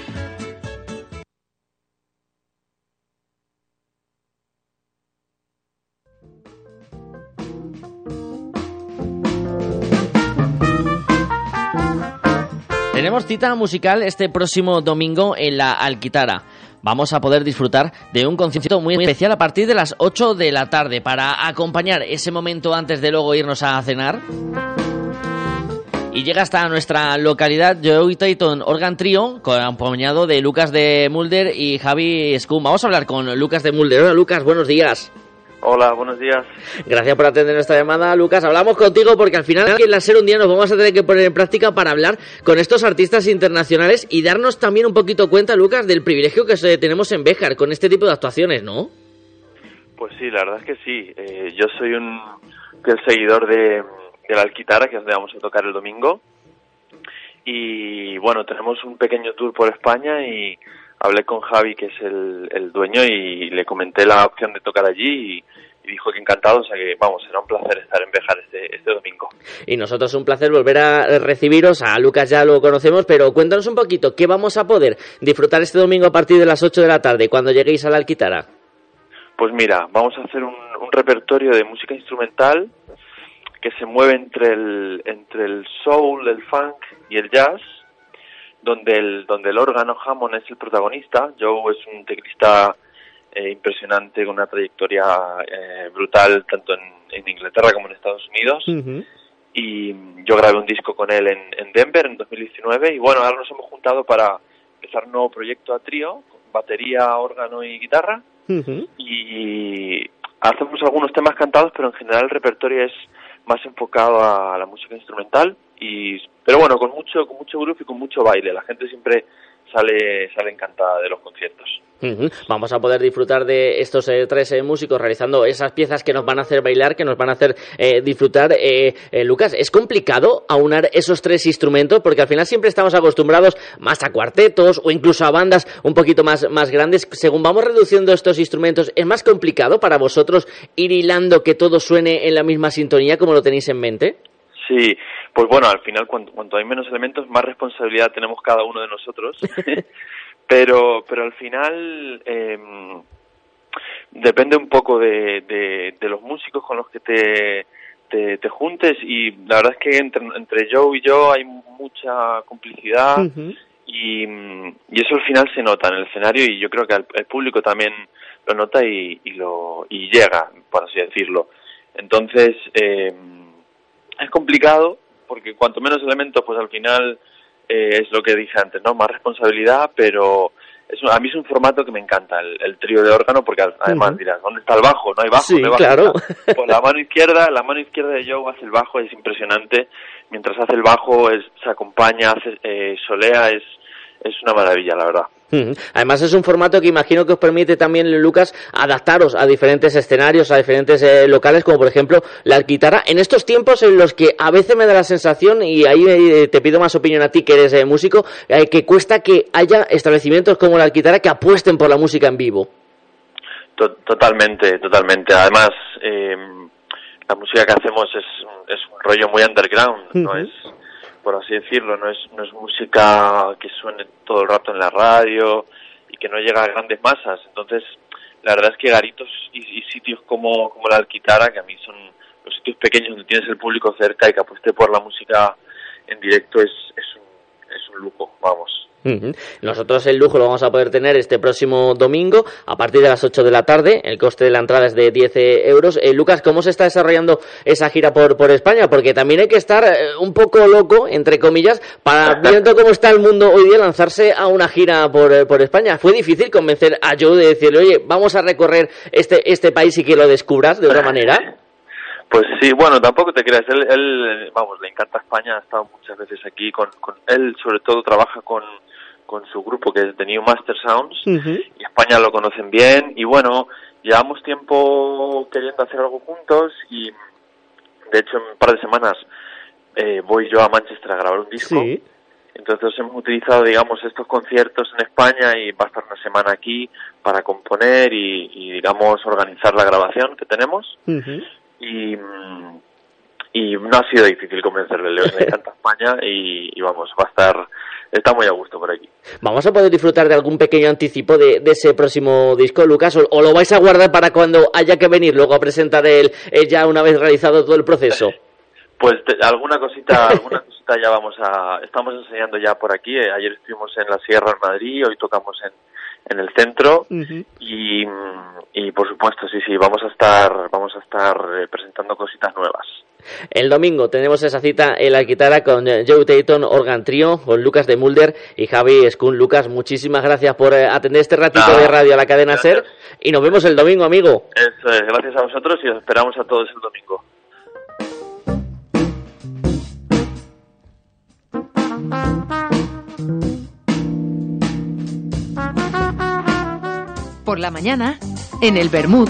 Tenemos cita musical este próximo domingo en la Alquitara. Vamos a poder disfrutar de un concierto muy especial a partir de las 8 de la tarde para acompañar ese momento antes de luego irnos a cenar. Y llega hasta nuestra localidad Joey Tayton Organ Trio, acompañado de Lucas de Mulder y Javi Scum. Vamos a hablar con Lucas de Mulder. Hola Lucas, buenos días. Hola, buenos días. Gracias por atender nuestra llamada, Lucas. Hablamos contigo porque al final aquí en la SER un día nos vamos a tener que poner en práctica para hablar con estos artistas internacionales y darnos también un poquito cuenta, Lucas, del privilegio que tenemos en Béjar con este tipo de actuaciones, ¿no? Pues sí, la verdad es que sí. Eh, yo soy un fiel seguidor de, de la Alquitara, que es donde vamos a tocar el domingo. Y bueno, tenemos un pequeño tour por España y hablé con Javi, que es el, el dueño, y le comenté la opción de tocar allí y, y dijo que encantado, o sea que vamos, será un placer estar en Béjar este, este domingo. Y nosotros un placer volver a recibiros. A Lucas ya lo conocemos, pero cuéntanos un poquito, ¿qué vamos a poder disfrutar este domingo a partir de las 8 de la tarde cuando lleguéis a la Alquitara? Pues mira, vamos a hacer un, un repertorio de música instrumental que se mueve entre el, entre el soul, el funk y el jazz, donde el, donde el órgano Hammond es el protagonista. Joe es un teclista eh, impresionante con una trayectoria eh, brutal tanto en, en Inglaterra como en Estados Unidos. Y yo grabé un disco con él en, en Denver en 2019 y bueno, ahora nos hemos juntado para empezar un nuevo proyecto a trío, con batería, órgano y guitarra. Y hacemos algunos temas cantados, pero en general el repertorio es más enfocado a la música instrumental y pero bueno, con mucho con mucho grupo y con mucho baile. La gente siempre sale sale encantada de los conciertos. Vamos a poder disfrutar de estos eh, tres eh, músicos realizando esas piezas que nos van a hacer bailar, que nos van a hacer eh, disfrutar. Eh, eh, Lucas, ¿es complicado aunar esos tres instrumentos? Porque al final siempre estamos acostumbrados más a cuartetos o incluso a bandas un poquito más, más grandes. Según vamos reduciendo estos instrumentos, ¿es más complicado para vosotros ir hilando que todo suene en la misma sintonía como lo tenéis en mente? Sí, pues bueno, al final cuanto, cuanto hay menos elementos, más responsabilidad tenemos cada uno de nosotros. pero, pero al final eh, depende un poco de, de, de los músicos con los que te, te, te juntes y la verdad es que entre, entre Joe y yo hay mucha complicidad y, y, eso al final se nota en el escenario y yo creo que el, público también lo nota y, y, lo y llega por así decirlo entonces eh, es complicado porque cuanto menos elementos pues al final eh, es lo que dije antes no más responsabilidad pero es, a mí es un formato que me encanta, el, trío de órgano, porque además dirás, ¿dónde está el bajo? No hay bajo, no hay claro. Pues la mano izquierda, la mano izquierda de Joe hace el bajo, es impresionante. Mientras hace el bajo, es, se acompaña, hace, eh, solea, es, es una maravilla, la verdad. Además es un formato que imagino que os permite también, Lucas, adaptaros a diferentes escenarios, a diferentes eh, locales, como por ejemplo la guitarra. En estos tiempos en los que a veces me da la sensación, y ahí eh, te pido más opinión a ti que eres eh, músico, que cuesta que haya establecimientos como la guitarra que apuesten por la música en vivo. Totalmente, totalmente. Además, la música que hacemos es, es un rollo muy underground, no es por así decirlo, no es, no es música que suene todo el rato en la radio y que no llega a grandes masas. Entonces, la verdad es que garitos y, sitios como, como la Alquitara, que a mí son los sitios pequeños donde tienes el público cerca y que apueste por la música en directo, es, es, un, es un lujo, vamos. Nosotros el lujo lo vamos a poder tener este próximo domingo a partir de las 8 de la tarde. El coste de la entrada es de 10 euros. Eh, Lucas, ¿cómo se está desarrollando esa gira por, por España? Porque también hay que estar eh, un poco loco, entre comillas, para, viendo cómo está el mundo hoy día, lanzarse a una gira por, eh, por España. ¿Fue difícil convencer a Joe de decirle, oye, vamos a recorrer este, este país y que lo descubras de otra manera? Pues sí, bueno, tampoco te creas. Él, él, vamos, le encanta España, ha estado muchas veces aquí. Con, con él, sobre todo, trabaja con con su grupo que es The New Master Sounds y España lo conocen bien y bueno, llevamos tiempo queriendo hacer algo juntos y de hecho en un par de semanas eh, voy yo a Manchester a grabar un disco. Entonces hemos utilizado, digamos, estos conciertos en España y va a estar una semana aquí para componer y, digamos, organizar la grabación que tenemos. Y, y no ha sido difícil convencerle, le encanta España y, y, vamos, va a estar está muy a gusto por aquí. ¿Vamos a poder disfrutar de algún pequeño anticipo de, ese próximo disco, Lucas? O, lo vais a guardar para cuando haya que venir luego a presentar el, ya una vez realizado todo el proceso? Pues alguna cosita, alguna cosita ya vamos a, estamos enseñando ya por aquí. Eh, ayer estuvimos en la Sierra en Madrid, hoy tocamos en, en el centro y, y por supuesto sí sí vamos a estar vamos a estar eh, presentando cositas nuevas. El domingo tenemos esa cita en la guitarra con Joe Tayton Organ Trio, con Lucas de Mulder y Javi Skun. Lucas, muchísimas gracias por eh, atender este ratito de radio a la cadena SER y nos vemos el domingo, amigo. Eso es, gracias a vosotros y os esperamos a todos el domingo. Por la mañana, en el Bermud,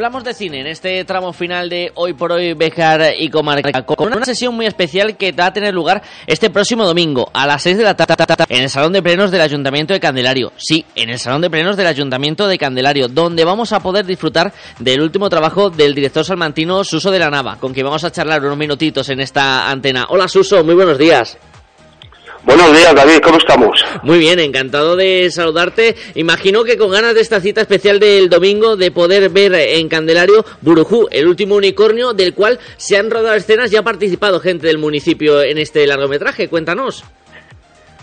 Hablamos de cine en este tramo final de Hoy por Hoy Bejar y Comarca con una sesión muy especial que va a tener lugar este próximo domingo a las 6 de la tarde en el Salón de Plenos del Ayuntamiento de Candelario. Sí, en el Salón de Plenos del Ayuntamiento de Candelario, donde vamos a poder disfrutar del último trabajo del director salmantino Suso de la Nava, con quien vamos a charlar unos minutitos en esta antena. Hola Suso, muy buenos días. Buenos días, David, ¿cómo estamos? Muy bien, encantado de saludarte. Imagino que con ganas de esta cita especial del domingo de poder ver en Candelario Burujú, el último unicornio del cual se han rodado escenas y ha participado gente del municipio en este largometraje. Cuéntanos.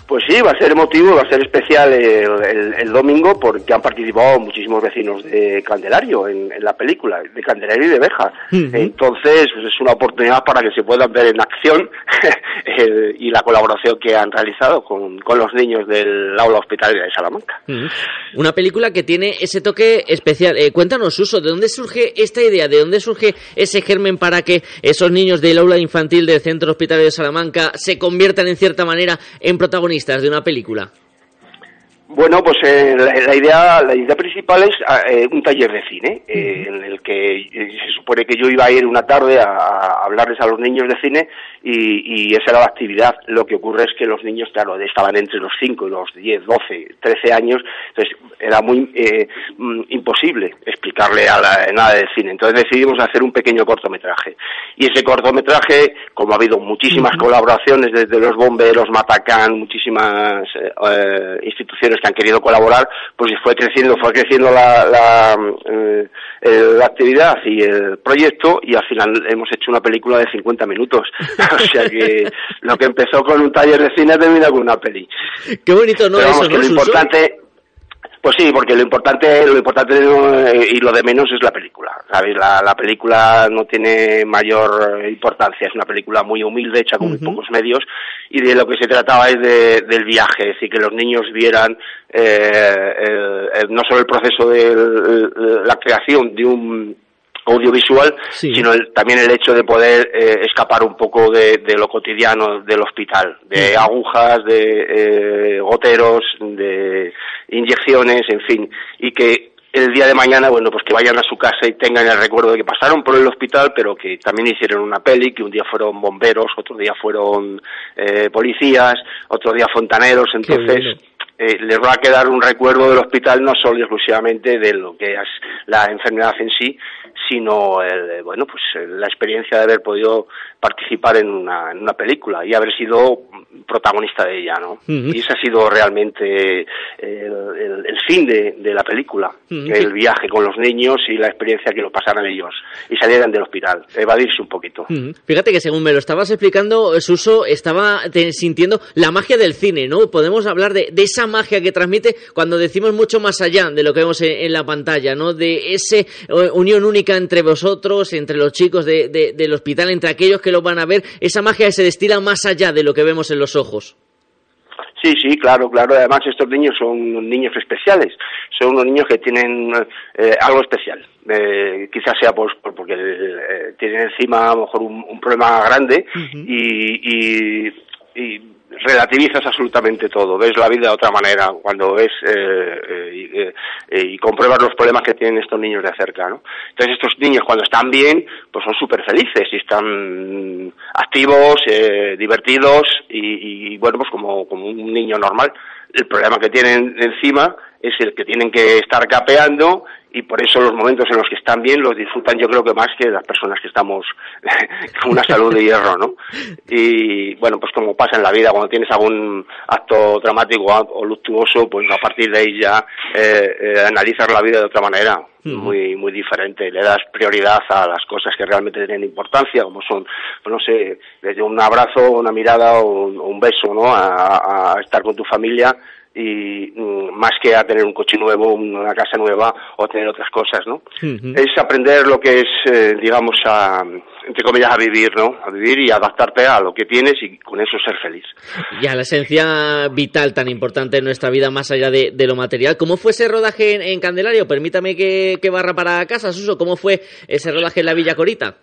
Pues sí, va a ser emotivo, va a ser especial el, el, domingo porque han participado muchísimos vecinos de Candelario en, la película, de Candelario y de Beja. Entonces, pues es una oportunidad para que se puedan ver en acción y la colaboración que han realizado con, con los niños del aula hospitalaria de Salamanca. Una película que tiene ese toque especial. Eh, cuéntanos, Uso, ¿de dónde surge esta idea? ¿De dónde surge ese germen para que esos niños del aula infantil del Centro Hospitalario de Salamanca se conviertan en cierta manera en protagonistas de una película? Bueno, pues eh, la, idea la idea ah, eh, un taller de cine eh, en el que se supone que yo iba a ir una tarde a, hablarles a los niños de cine y, esa era la actividad. Lo que ocurre es que los niños, claro, estaban entre los 5 y los 10, 12, 13 años, entonces era muy mm, imposible explicarle a la, nada de cine. Entonces decidimos hacer un pequeño cortometraje. Y ese cortometraje, como ha habido muchísimas colaboraciones desde los bomberos, Matacán, muchísimas instituciones que han querido colaborar, pues fue creciendo, fue creciendo la, la, eh, la, actividad y el proyecto y al final hemos hecho una película de 50 minutos. o sea que lo que empezó con un taller de cine termina con una peli. Qué bonito, ¿no? Eso, lo importante pues sí, porque lo importante, lo importante eh, y lo de menos es la película. ¿sabes? La, película no tiene mayor importancia, es una película muy humilde, hecha con muy pocos medios, y de lo que se trataba es de, del viaje, es decir, que los niños vieran eh, no solo el proceso de la creación de un audiovisual, sino también el hecho de poder eh, escapar un poco de, lo cotidiano del hospital, de agujas, de eh, goteros, de inyecciones, en fin, y que el día de mañana, bueno, pues que vayan a su casa y tengan el recuerdo de que pasaron por el hospital, pero que también hicieron una peli, que un día fueron bomberos, otro día fueron eh, policías, otro día fontaneros, entonces eh, les va a quedar un recuerdo del hospital no solo y exclusivamente de lo que es la enfermedad en sí, sino el, bueno pues la experiencia de haber podido participar en una, en una película y haber sido protagonista de ella, ¿no? Y ese ha sido realmente el, el, fin de, de, la película, el viaje con los niños y la experiencia que lo pasaran ellos y salieran del hospital, evadirse un poquito. Fíjate que según me lo estabas explicando, Suso, estaba sintiendo la magia del cine, ¿no? Podemos hablar de, de, esa magia que transmite cuando decimos mucho más allá de lo que vemos en, la pantalla, ¿no? De esa eh, unión única entre vosotros, entre los chicos de, del hospital, entre aquellos que lo van a ver, esa magia se destila más allá de lo que vemos en los ojos. Sí, sí, claro, claro. Además, estos niños son niños especiales. Son unos niños que tienen eh, algo especial. Eh, quizás sea pues, porque eh, tienen encima a lo mejor un, problema grande y, y relativizas absolutamente todo, ves la vida de otra manera cuando ves eh, eh, eh, y compruebas los problemas que tienen estos niños de cerca, ¿no? Entonces estos niños cuando están bien, pues son súper felices y están activos, divertidos y, y, bueno, pues como, como un niño normal. El problema que tienen encima es el que tienen que estar capeando y por eso los momentos en los que están bien los disfrutan yo creo que más que las personas que estamos con una salud de hierro, ¿no? Y bueno, pues como pasa en la vida, cuando tienes algún acto dramático o luctuoso, pues a partir de ahí ya eh, eh, analizas la vida de otra manera, muy muy diferente, le das prioridad a las cosas que realmente tienen importancia, como son, pues no sé, desde un abrazo, una mirada o un, beso, ¿no? a estar con tu familia y mm, más que a tener un coche nuevo, una casa nueva o tener otras cosas, ¿no? Es aprender lo que es, eh, digamos, a, entre comillas, a vivir, ¿no? A vivir y adaptarte a lo que tienes y con eso ser feliz. Y a la esencia vital tan importante en nuestra vida, más allá de, lo material. ¿Cómo fue ese rodaje en, Candelario? Permítame que, que, barra para casa, Suso. ¿Cómo fue ese rodaje en la Villa Corita?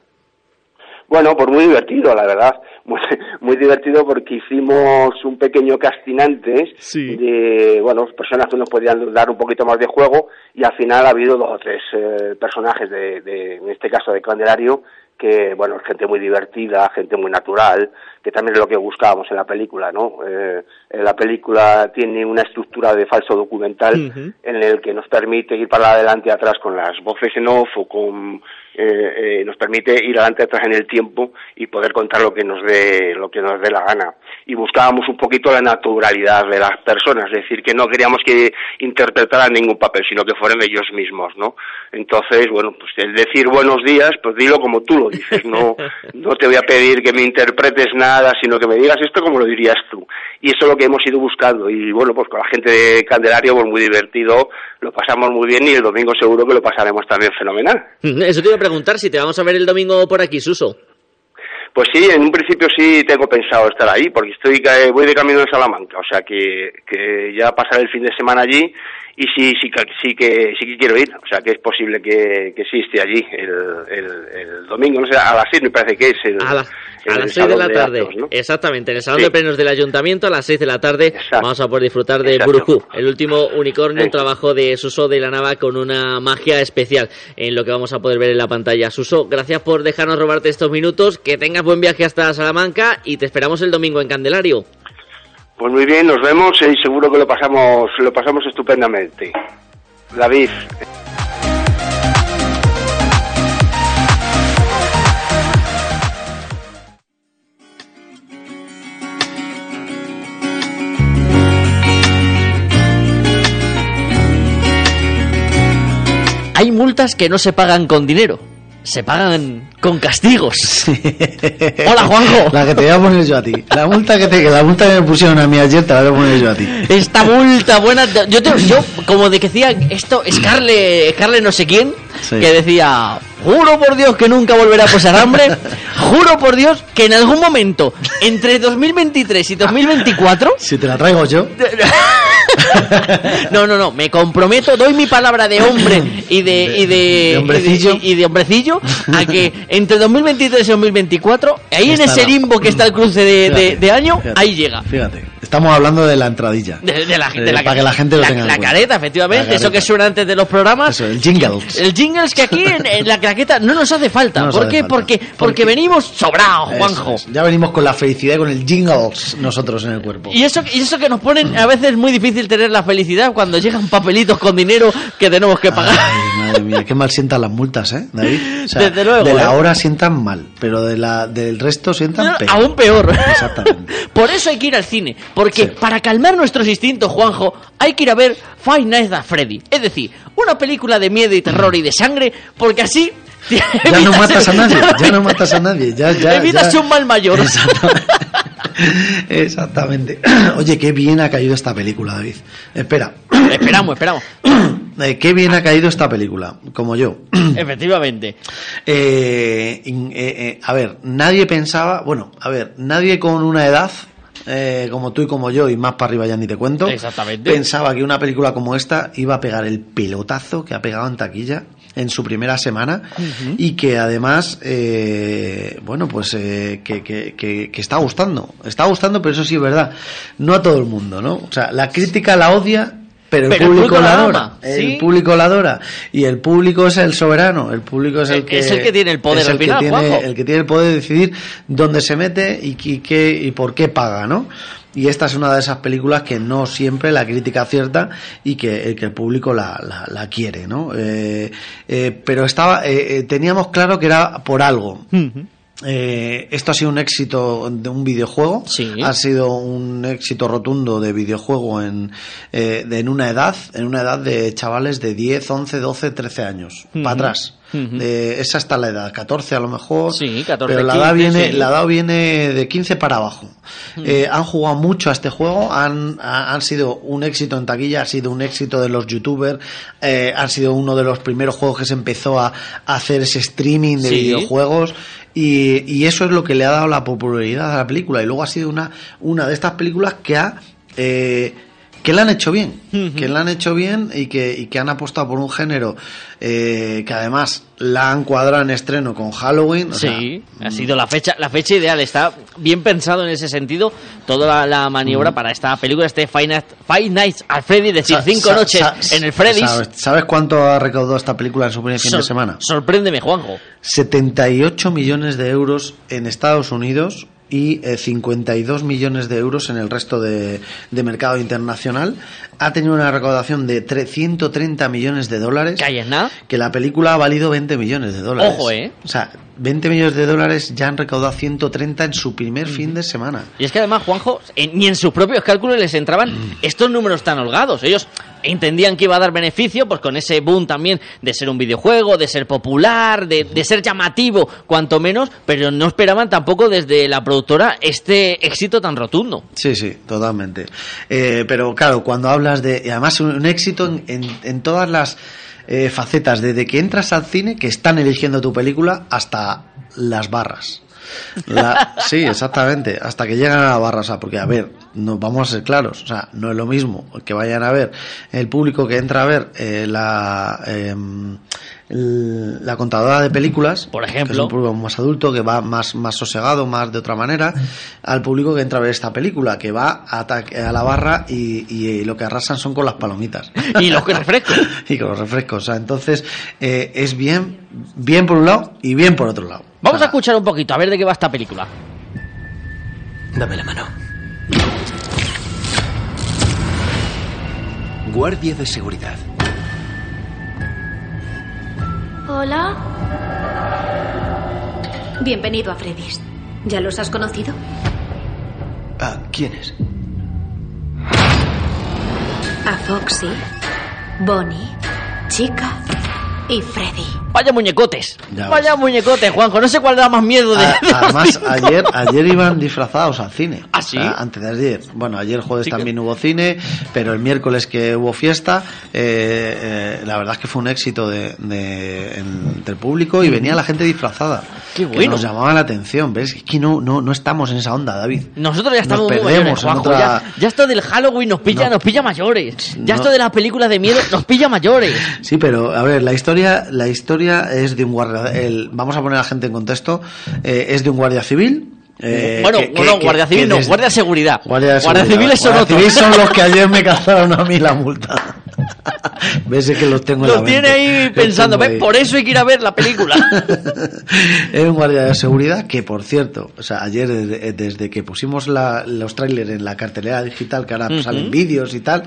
Bueno, pues muy divertido, la verdad. Muy, muy divertido porque hicimos un pequeño casting antes de, bueno, personas que nos podían dar un poquito más de juego y al final ha habido dos o tres eh, personajes de, de, en este caso de Candelario, que, bueno, gente muy divertida, gente muy natural, que también es lo que buscábamos en la película, ¿no? Eh, la película tiene una estructura de falso documental en el que nos permite ir para adelante y atrás con las voces en off o con eh, eh, nos permite ir adelante atrás en el tiempo y poder contar lo que nos dé lo que nos dé la gana. Y buscábamos un poquito la naturalidad de las personas es decir que no queríamos que interpretaran ningún papel sino que fueran ellos mismos no entonces bueno pues el decir buenos días pues dilo como tú lo dices no no te voy a pedir que me interpretes nada sino que me digas esto como lo dirías tú. Y eso es lo que hemos ido buscando. Y bueno pues con la gente de Candelario pues muy divertido lo pasamos muy bien y el domingo seguro que lo pasaremos también fenomenal. Eso te iba a preguntar si te vamos a ver el domingo por aquí, Suso. Pues sí, en un principio sí tengo pensado estar ahí, porque estoy voy de camino de Salamanca, o sea que, que ya pasaré el fin de semana allí y sí, sí, sí que sí que quiero ir, o sea que es posible que, que sí esté allí el, el, el domingo, no sé, a las seis me parece que es el, A, la- en a las 6 de la tarde. actos, ¿no? Exactamente, en el Salón Sí. de Plenos del Ayuntamiento a las 6 de la tarde vamos a poder disfrutar de. Burujú, el último unicornio, un trabajo de Suso de la Nava con una magia especial en lo que vamos a poder ver en la pantalla. Suso, gracias por dejarnos robarte estos minutos, que tengas buen viaje hasta Salamanca y te esperamos el domingo en Candelario. Pues muy bien, nos vemos y seguro que lo pasamos lo pasamos estupendamente. David, multas que no se pagan con dinero, se pagan con castigos. Hola, Juanjo. La que te voy a poner yo a ti. La multa que, te, la multa que me pusieron a mí ayer te la voy a poner yo a ti. Esta multa buena, yo, te- yo como de que decía esto, Scarle, Scarle no sé quién, Sí. que decía, juro por Dios que nunca volverá a pasar hambre, juro por Dios que en algún momento, entre 2023 y 2024, Si te la traigo yo. no, no, no, me comprometo, doy mi palabra de hombre y de, y de, de hombrecillo. y de, hombrecillo a que entre 2023 y 2024, ahí en ese limbo que está el cruce de, de- Fíjate, año, fíjate. ahí llega. Fíjate, estamos hablando de la entradilla. De, de la, Eh, de la- para que la gente lo la- tenga en La careta, efectivamente, eso que suena antes de los programas. Eso, el jingles. El jingle es que aquí en, en la claqueta no nos hace falta. No nos ¿Por hace qué? falta. Porque, porque venimos sobrados, Juanjo. es. Ya venimos con la felicidad y con el jingles nosotros en el cuerpo. Y eso, y eso que nos ponen a veces es muy difícil tener la felicidad cuando llegan papelitos con dinero que tenemos que pagar. Ay, madre mía, qué mal sientan las multas, ¿eh, David? O sea, Desde luego, De la ¿eh? hora sientan mal, pero de la, del resto sientan peor. Aún peor. Exactamente. Por eso hay que ir al cine. Porque para calmar nuestros instintos, Juanjo, hay que ir a ver Five Nights at Freddy. Es decir, una película de miedo y terror y de sangre, porque así. Ya no matas a nadie, ya no matas a nadie, ya, ya. Evitas ya. un mal mayor. Exactamente. Oye, qué bien ha caído esta película, David. Espera. esperamos, esperamos. Eh, qué bien ha caído esta película, como yo. Efectivamente. Eh, eh, eh, a ver, nadie pensaba, bueno, a ver, nadie con una edad eh, como tú y como yo, y más para arriba ya ni te cuento, Exactamente. pensaba que una película como esta iba a pegar el pelotazo que ha pegado en taquilla en su primera semana y que además, eh, bueno, pues eh, que, que- que- que está gustando. Está gustando, pero eso sí es verdad. No a todo el mundo, ¿no? O sea, la crítica la odia, pero el Pero el público la adora. El ¿sí? público la adora. Y el público es el soberano. El público es el Eh, que. es el que tiene el poder es el al que tiene- Juanjo. el que tiene el poder de decidir dónde se mete y, qué- qué, y por qué paga, ¿no? Y esta es una de esas películas que no siempre la crítica acierta y que, eh, que el público la, la- la quiere, ¿no? Eh, eh, pero estaba, eh, teníamos claro que era por algo. Eh, esto ha sido un éxito de un videojuego, ha sido un éxito rotundo de videojuego en, eh, de- en una edad, en una edad de chavales de 10, 11, 12, 13 años, Ujú. para atrás. Eh, esa está la edad, 14 a lo mejor, Sí, 14, pero la edad, 15, viene, sí. la edad viene de 15 para abajo. Eh, han jugado mucho a este juego, han, ha- han sido un éxito en taquilla, ha sido un éxito de los youtubers, eh, han sido uno de los primeros juegos que se empezó a, a hacer ese streaming de Sí. videojuegos y, y eso es lo que le ha dado la popularidad a la película. Y luego ha sido una, una de estas películas que ha... eh, que la han hecho bien, que la han hecho bien y que, y que han apostado por un género eh, que además la han cuadrado en estreno con Halloween. o sea, Sí, ha sido la fecha, la fecha ideal. Está bien pensado en ese sentido toda la, la maniobra Mm. para esta película, este Five Nights, Five Nights at Freddy, es decir, cinco noches en el Freddy's. ¿sabes, sabes cuánto ha recaudado esta película en su primer fin de Sor- semana? Sorpréndeme, Juanjo. 78 millones de euros en Estados Unidos y eh, 52 millones de euros en el resto de, de mercado internacional. Ha tenido una recaudación de tre- 130 millones de dólares. ¿Calles nada? Que la película ha valido 20 millones de dólares. Ojo, ¿eh? O sea, 20 millones de dólares ya han recaudado 130 en su primer fin de semana. Y es que además, Juanjo, en- ni en sus propios cálculos les entraban estos números tan holgados. Ellos entendían que iba a dar beneficio, pues con ese boom también de ser un videojuego, de ser popular, de, de ser llamativo, cuanto menos, pero no esperaban tampoco desde la productora este éxito tan rotundo. Sí, sí, totalmente. Eh, pero claro, cuando hablas de. Y además, un, un éxito en, en- en todas las eh, facetas, desde que entras al cine, que están eligiendo tu película, hasta las barras. La- sí, exactamente, hasta que llegan a la barra, o sea, porque a ver, no, vamos a ser claros, o sea, no es lo mismo que vayan a ver el público que entra a ver eh, la, el- la contadora de películas, Por ejemplo. que es un público más adulto, que va más, más sosegado, más de otra manera, al público que entra a ver esta película, que va a, a la barra y, y lo que arrasan son con las palomitas. Y los refrescos. y con los refrescos, o sea, entonces eh, es bien, bien por un lado y bien por otro lado. Vamos a escuchar un poquito, a ver de qué va esta película. Dame la mano. Guardia de seguridad. Hola. Bienvenido a Freddy's. ¿Ya los has conocido? Ah, ¿quién es? A Foxy, Bonnie, Chica y Freddy. Vaya muñecotes. Ya Vaya muñecotes, Juanjo. No sé cuál da más miedo de. A- de los además, cinco. ayer, ayer iban disfrazados al cine. ¿Ah, sí? O sea, antes de ayer. Bueno, ayer jueves Sí que- también hubo cine, pero el miércoles que hubo fiesta, eh, eh, la verdad es que fue un éxito de, de- en- del público y venía la gente disfrazada. Qué Que bueno. nos llamaba la atención, ¿ves? Es que no, no, no estamos en esa onda, David. Nosotros ya Nos estamos muy perdemos mayores, en Juanjo. otra- Ya, ya esto del Halloween nos pilla, No. nos pilla mayores. Ya No. esto de las películas de miedo nos pilla mayores. Sí, pero a ver, la historia, la historia es de un guardia. el- vamos a poner a la gente en contexto. eh, es de un guardia civil. eh, bueno, que- no, que- guardia civil no, desde- guardia de seguridad. Guardia, de Guardia seguridad. civiles son Guardia otros. civiles son los que ayer me cazaron a mí la multa. Ves es que los tengo en Lo la tiene mente. ahí Los pensando, ahí. Por eso hay que ir a ver la película. Es un guardia de seguridad que, por cierto, o sea, ayer desde, desde que pusimos la- los trailers en la cartelera digital, que ahora salen vídeos y tal,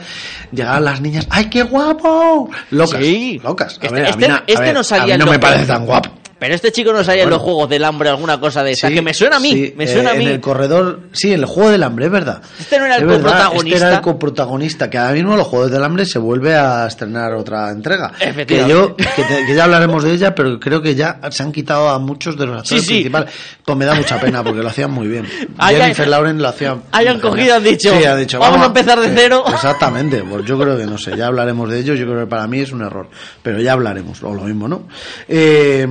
llegaban las niñas, ¡ay, qué guapo! Locas, locas. A Este- ver, a este- mí, a este ver, no salía a mí no los me parece tan guapo. Pero este chico no salía en Bueno. los juegos del hambre alguna cosa de esa. Sí, que me suena a mí, sí, me suena eh, a mí. En el corredor, sí, en el juego del hambre, es verdad. Este no era el Es verdad, coprotagonista. Este era el coprotagonista, que ahora mismo los Juegos del Hambre se vuelve a estrenar otra entrega. Que yo, que, te- que ya hablaremos de ella, pero creo que ya se han quitado a muchos de los actores Sí, principales. Pues me da mucha pena porque lo hacían muy bien. Hayan- Jennifer Lauren lo hacía. hayan cogido, han dicho, Sí, ha dicho, "Vamos a empezar de cero". Exactamente, pues yo creo que no sé, ya hablaremos de ello. Yo creo que para mí es un error, pero ya hablaremos, o lo mismo, ¿no? Eh,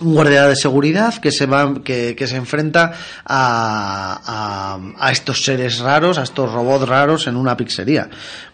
un guardia de seguridad que se va que, que se enfrenta a, a, a estos seres raros, a estos robots raros en una pizzería.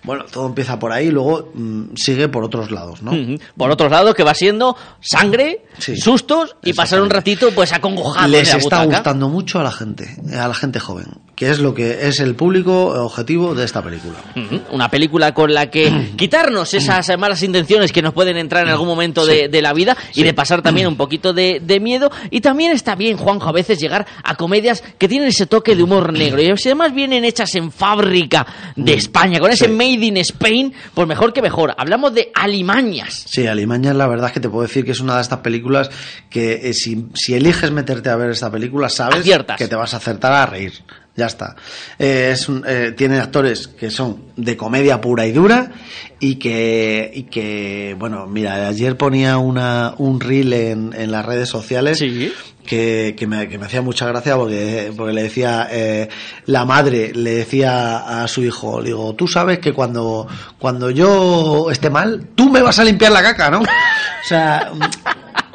Bueno, todo empieza por ahí y luego mm, sigue por otros lados, ¿no? Ujú. Por otro lado, que va siendo sangre, sustos y pasar un ratito pues acongojado Les en la está gustando mucho a la gente, a la gente joven, que es lo que es el público objetivo de esta película. Ujú. Una película con la que quitarnos esas malas intenciones que nos pueden entrar en algún momento de, Sí. de la vida y Sí. de pasar también un poquito de, de miedo. Y también está bien, Juanjo, a veces llegar a comedias que tienen ese toque de humor negro. Y además vienen hechas en fábrica de España, con ese Made in Spain, pues mejor que mejor. Hablamos de alimañas. Sí, Alimañas, la verdad es que te puedo decir que es una de estas películas que eh, si, si eliges meterte a ver esta película, sabes Aciertas. que te vas a acertar a reír. Ya está. Eh, es un- eh, tiene actores que son de comedia pura y dura y que, y que bueno, mira, ayer ponía una, un reel en, en las redes sociales que, que, me, que me hacía mucha gracia porque, porque le decía, eh, la madre le decía a su hijo, le digo, tú sabes que cuando, cuando yo esté mal, tú me vas a limpiar la caca, ¿no? O sea,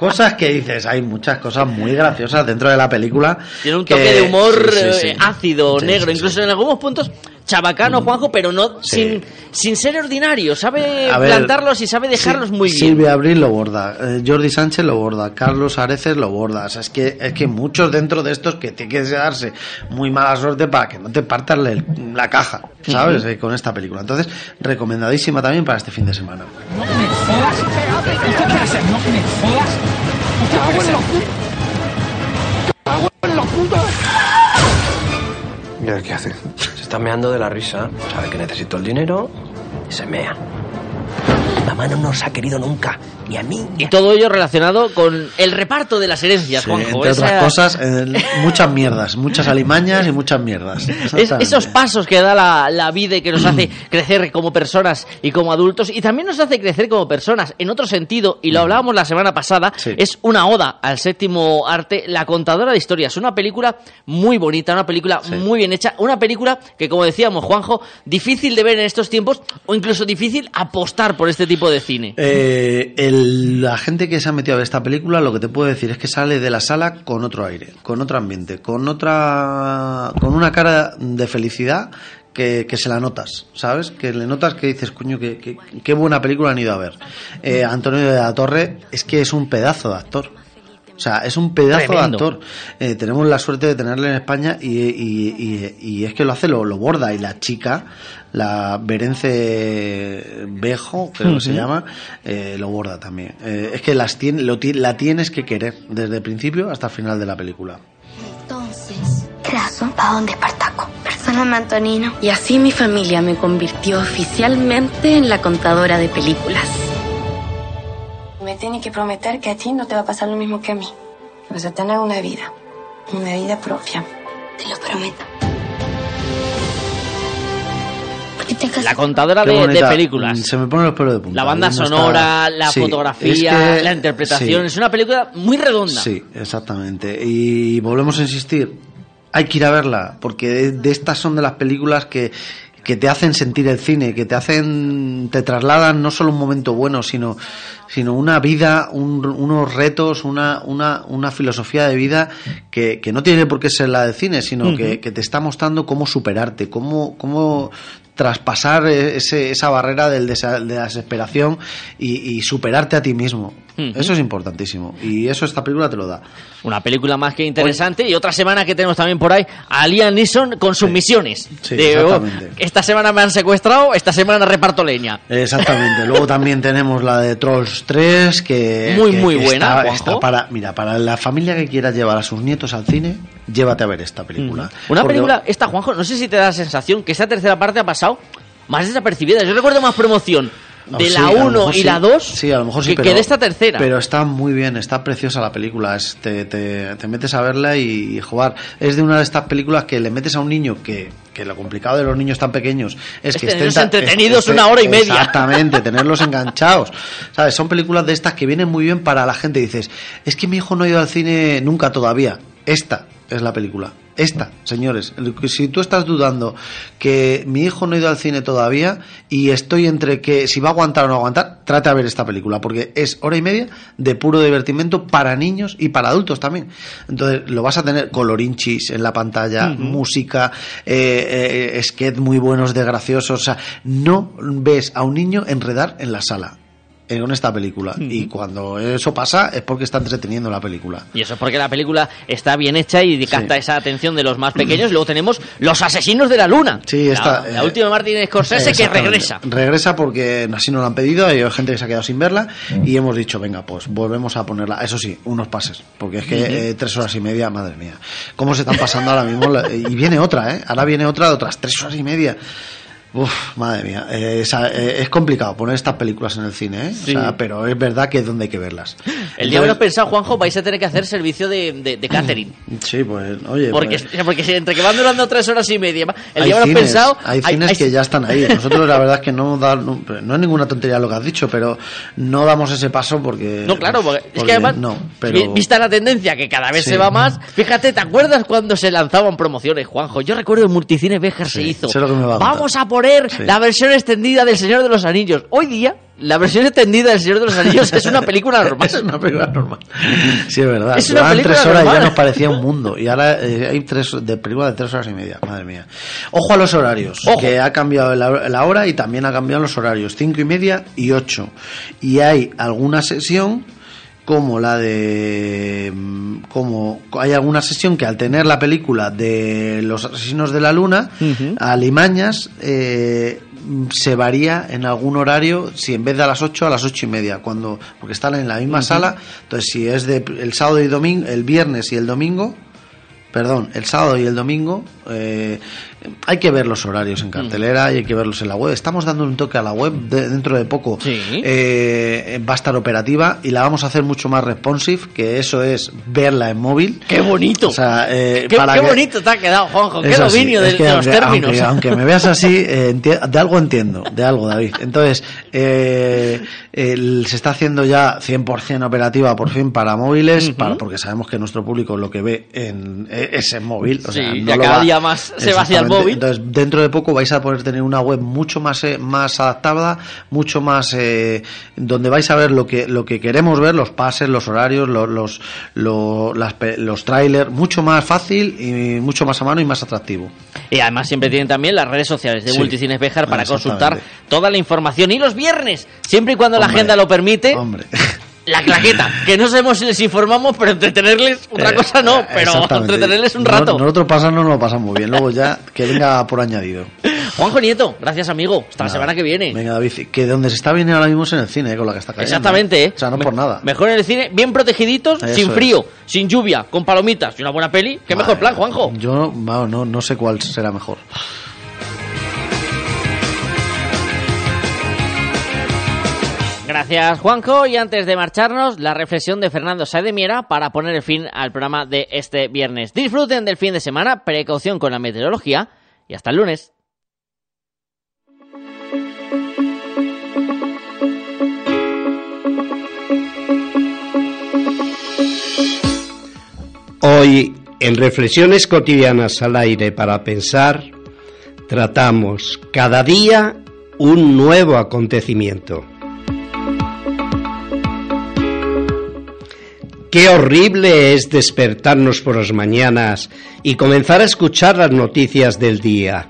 cosas que dices, hay muchas cosas muy graciosas dentro de la película. Tiene un que- toque de humor sí, sí, sí. eh, ácido, negro, incluso en algunos puntos chabacano, Juanjo, pero no Sí. sin, sin ser ordinario. Sabe ver, plantarlos y sabe dejarlos Sí, muy bien. Silvia Abril lo borda, eh, Jordi Sánchez lo borda, Carlos Areces lo borda. O sea, es que, es que muchos dentro de estos que tienen que darse muy mala suerte para que no te partan el- la caja, ¿sabes? Eh, con esta película. Entonces, recomendadísima también para este fin de semana. ¿Usted quiere ser? No me jodas. ¿Usted quiere ser? ¡Cago en la puta! ¿Y ahora qué hace? Se está meando de la risa. Sabe que necesito el dinero y se mea. Mamá no nos ha querido nunca. Ni a mí. Y todo ello relacionado con el reparto de las herencias, Sí, Juanjo. entre Esa- otras cosas, eh, muchas mierdas, muchas alimañas y muchas mierdas. Es- esos pasos que da la, la vida y que nos hace crecer como personas y como adultos y también nos hace crecer como personas en otro sentido y lo hablábamos la semana pasada es una oda al séptimo arte La contadora de historias una película muy bonita una película muy bien hecha una película que como decíamos Juanjo difícil de ver en estos tiempos o incluso difícil apostar por este tipo de cine Eh, el- la gente que se ha metido a ver esta película lo que te puedo decir es que sale de la sala con otro aire, con otro ambiente, con otra, con una cara de felicidad que, que se la notas, ¿sabes? Que le notas que dices, coño, que, que- qué buena película han ido a ver. Eh, Antonio de la Torre es que es un pedazo de actor. O sea, es un pedazo Tremendo. de actor. Eh, tenemos la suerte de tenerle en España y, y- y- y es que lo hace, lo, lo borda. Y la chica, la Berence Bejo, creo que se llama, eh, lo borda también. Eh, es que las tiene, lo la tienes que querer desde el principio hasta el final de la película. Entonces, ¿qué razón para dónde Espartaco? Perdóname, Antonino. Y así mi familia me convirtió oficialmente en la contadora de películas. Me tiene que prometer que a ti no te va a pasar lo mismo que a mí. Vas a tener una vida. Una vida propia. Te lo prometo. La contadora de, películas Se me ponen los pelos de punta. la banda sonora, la Sí, fotografía, es que- la interpretación. sí. Es una película muy redonda. Sí, exactamente. Y volvemos a insistir, hay que ir a verla, porque de, de estas son de las películas que, que te hacen sentir el cine, que te hacen, te trasladan no solo un momento bueno, sino, sino una vida, un- unos retos, una, una, una filosofía de vida que, que no tiene por qué ser la del cine, sino que, que te está mostrando cómo superarte, cómo, cómo traspasar ese, esa barrera del de la desesperación y, y superarte a ti mismo. Eso es importantísimo. Y eso esta película te lo da. Una película más que interesante. Y otra semana que tenemos también por ahí a Liam Neeson con sus misiones. Sí, De, oh, exactamente. esta semana me han secuestrado, esta semana reparto leña. Exactamente. Luego también tenemos la de Trolls 3, que. Muy, que- muy que buena, está- está para, mira, para la familia que quiera llevar a sus nietos al cine, llévate a ver esta película. Una Porque- película, esta Juanjo, no sé si te da la sensación que esta tercera parte ha pasado más desapercibida. Yo recuerdo más promoción de Oh, sí, la a lo 1 mejor y la 2 Sí, a lo mejor sí, que, pero, que de esta tercera. Pero está muy bien, está preciosa la película. Es, te, te- te metes a verla y, jugar. Es de una de estas películas que le metes a un niño que, que lo complicado de los niños tan pequeños es, Es que ta- entretenidos una hora y media. Exactamente, tenerlos enganchados. ¿Sabes? Son películas de estas que vienen muy bien para la gente. Dices, es que mi hijo no ha ido al cine nunca todavía. Esta es la película. Esta, señores. Si tú estás dudando que mi hijo no ha ido al cine todavía y estoy entre que si va a aguantar o no aguantar, trate a ver esta película porque es hora y media de puro divertimento para niños y para adultos también. Entonces lo vas a tener colorinchis en la pantalla, música, eh, eh, sketch muy buenos de graciosos. O sea, no ves a un niño enredar en la sala eh, con esta película. Y cuando eso pasa es porque está entreteniendo la película. Y eso es porque la película está bien hecha y capta esa atención de los más pequeños. Luego tenemos Los Asesinos de la Luna. Sí, esta, la, la eh, última de Martin Scorsese que regresa. Regresa porque así nos lo han pedido, hay gente que se ha quedado sin verla y hemos dicho, venga, pues volvemos a ponerla. Eso sí, unos pases, porque es que eh, tres horas y media, madre mía. ¿Cómo se están pasando ahora mismo? Y viene otra, ¿eh? Ahora viene otra de otras tres horas y media. Uf, madre mía, eh, eh, es complicado poner estas películas en el cine, ¿eh? O Sí. sea, pero es verdad que es donde hay que verlas. El día menos pensado, Juanjo, vais a tener que hacer servicio de, de, de catering. Sí, pues, oye, Porque, pues, porque entre que van durando tres horas y media, el hay día pensado. hay cines que ya están ahí. Nosotros la verdad es que no da, no, no es ninguna tontería lo que has dicho, pero no damos ese paso porque No, claro, porque, es que además, no, pero vista la tendencia que cada vez Sí. se va más, fíjate, ¿te acuerdas cuando se lanzaban promociones, Juanjo? Yo recuerdo en Multicine Béjar se hizo. sé lo que me va a. Sí. la versión extendida del Señor de los Anillos. Hoy día, la versión extendida del Señor de los Anillos es una película normal. es una película normal. Sí, es verdad. Es una Duraban película tres horas y ya normal. nos parecía un mundo. Y ahora eh, hay tres de película de tres horas y media. Madre mía. Ojo a los horarios. Que ha cambiado la, la hora y también ha cambiado los horarios. Cinco y media y ocho. Y hay alguna sesión como la de como hay alguna sesión que al tener la película de los asesinos de la luna Alimañas eh, se varía en algún horario si en vez de a las 8 a las ocho y media cuando porque están en la misma sala. Entonces si es de el sábado y domingo el viernes y el domingo perdón el sábado y el domingo Eh, hay que ver los horarios en cartelera y hay que verlos en la web. Estamos dando un toque a la web de- dentro de poco. Eh, va a estar operativa y la vamos a hacer mucho más responsive, que eso es verla en móvil. ¡Qué bonito! O sea, eh, Qué, para qué que- bonito te ha quedado, Juanjo. Qué dominio de, que de los aunque, términos. aunque- aunque me veas así, eh, enti- de algo entiendo, de algo, David. Entonces, eh, el- se está haciendo ya 100% operativa por fin para móviles, para, porque sabemos que nuestro público lo que ve en, eh, es en móvil. O Sí, sea, no ya cada va- día más se va hacia el. Móvil. Entonces, dentro de poco vais a poder tener una web mucho más, eh, más adaptada, mucho más, eh, donde vais a ver lo que, lo que queremos ver, los pases, los horarios, los, los, las los trailers, mucho más fácil y mucho más a mano y más atractivo. Y además siempre tienen también las redes sociales de Sí. Multicines Bejar para consultar toda la información. Y los viernes, siempre y cuando la agenda lo permite, Hombre. la claqueta. Que no sabemos si les informamos, pero entretenerles otra Eh, cosa no, pero Exactamente. entretenerles un rato. Nosotros pasamos, no lo pasamos muy bien. Luego ya que venga por añadido. Juanjo Nieto, gracias amigo. Hasta la semana que viene. Venga, David, que donde se está bien ahora mismo es en el cine, eh, con la que está cayendo. Exactamente, ¿eh? O sea, no por nada. Mejor en el cine, bien protegiditos, Eso sin es. frío, sin lluvia, con palomitas y una buena peli. ¿Qué mejor plan, Juanjo? Yo no, no sé cuál será mejor. Gracias, Juanjo. Y antes de marcharnos, la reflexión de Fernando Saez de Miera para poner el fin al programa de este viernes. Disfruten del fin de semana, precaución con la meteorología y hasta el lunes. Hoy, en Reflexiones cotidianas al aire para pensar, tratamos cada día un nuevo acontecimiento. Qué horrible es despertarnos por las mañanas y comenzar a escuchar las noticias del día.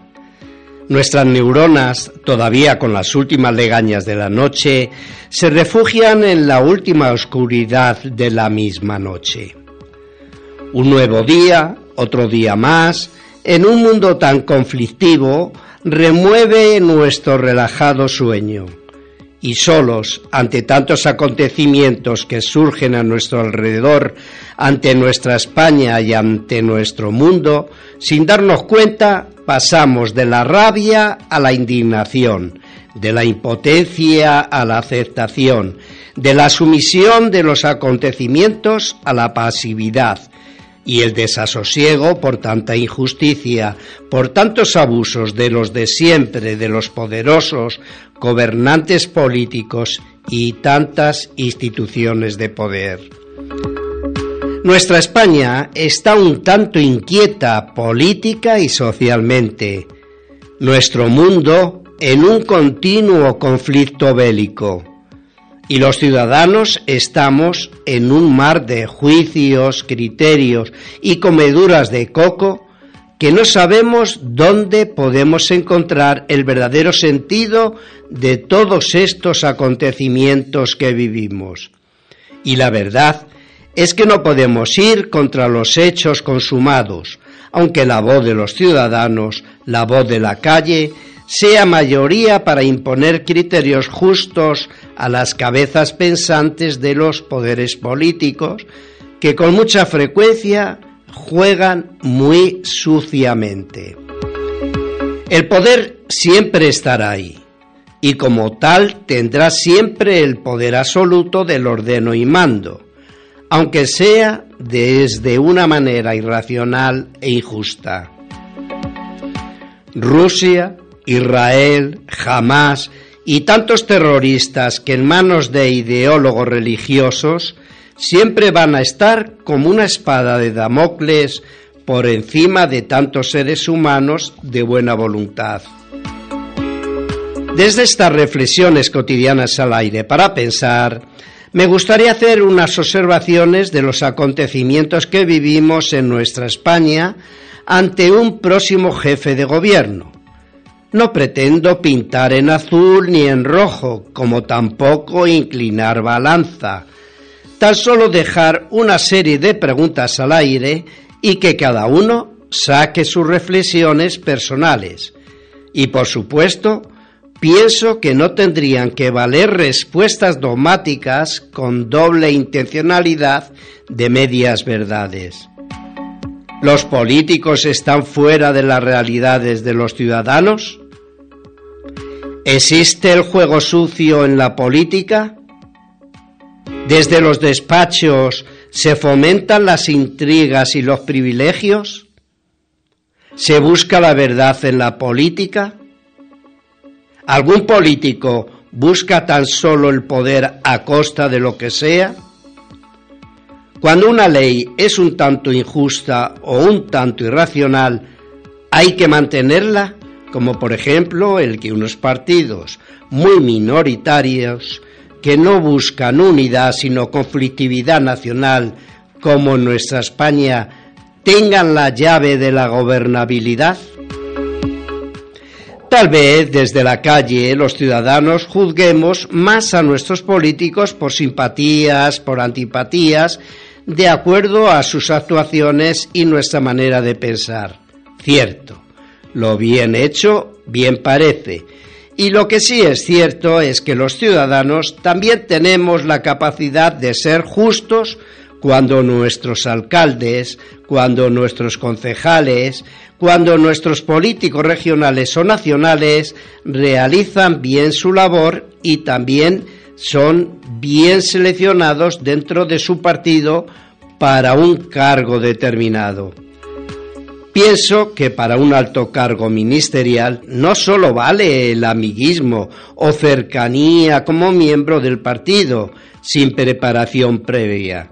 Nuestras neuronas, todavía con las últimas legañas de la noche, se refugian en la última oscuridad de la misma noche. Un nuevo día, otro día más, en un mundo tan conflictivo, remueve nuestro relajado sueño. Y solos, ante tantos acontecimientos que surgen a nuestro alrededor, ante nuestra España y ante nuestro mundo, sin darnos cuenta, pasamos de la rabia a la indignación, de la impotencia a la aceptación, de la sumisión de los acontecimientos a la pasividad, y el desasosiego por tanta injusticia, por tantos abusos de los de siempre, de los poderosos, gobernantes políticos y tantas instituciones de poder. Nuestra España está un tanto inquieta política y socialmente. Nuestro mundo en un continuo conflicto bélico y los ciudadanos estamos en un mar de juicios, criterios y comeduras de coco que no sabemos dónde podemos encontrar el verdadero sentido de todos estos acontecimientos que vivimos. Y la verdad es que no podemos ir contra los hechos consumados, aunque la voz de los ciudadanos, la voz de la calle, sea mayoría para imponer criterios justos a las cabezas pensantes de los poderes políticos, que con mucha frecuencia juegan muy suciamente. El poder siempre estará ahí, y como tal tendrá siempre el poder absoluto del ordeno y mando, aunque sea desde una manera irracional e injusta. Rusia, Israel, Hamas y tantos terroristas que en manos de ideólogos religiosos siempre van a estar como una espada de Damocles por encima de tantos seres humanos de buena voluntad. Desde estas reflexiones cotidianas al aire para pensar, me gustaría hacer unas observaciones de los acontecimientos que vivimos en nuestra España ante un próximo jefe de gobierno. No pretendo pintar en azul ni en rojo, como tampoco inclinar balanza. Tan solo dejar una serie de preguntas al aire y que cada uno saque sus reflexiones personales. Y por supuesto, pienso que no tendrían que valer respuestas dogmáticas con doble intencionalidad de medias verdades. ¿Los políticos están fuera de las realidades de los ciudadanos? ¿Existe el juego sucio en la política? ¿Desde los despachos se fomentan las intrigas y los privilegios? ¿Se busca la verdad en la política? ¿Algún político busca tan solo el poder a costa de lo que sea? Cuando una ley es un tanto injusta o un tanto irracional, hay que mantenerla, como por ejemplo el que unos partidos muy minoritarios, que no buscan unidad sino conflictividad nacional, como nuestra España, tengan la llave de la gobernabilidad? Tal vez desde la calle los ciudadanos juzguemos más a nuestros políticos por simpatías, por antipatías, de acuerdo a sus actuaciones y nuestra manera de pensar. Cierto, lo bien hecho, bien parece. Y lo que sí es cierto es que los ciudadanos también tenemos la capacidad de ser justos cuando nuestros alcaldes, cuando nuestros concejales, cuando nuestros políticos regionales o nacionales realizan bien su labor y también son bien seleccionados dentro de su partido para un cargo determinado. Pienso que para un alto cargo ministerial no solo vale el amiguismo o cercanía como miembro del partido sin preparación previa.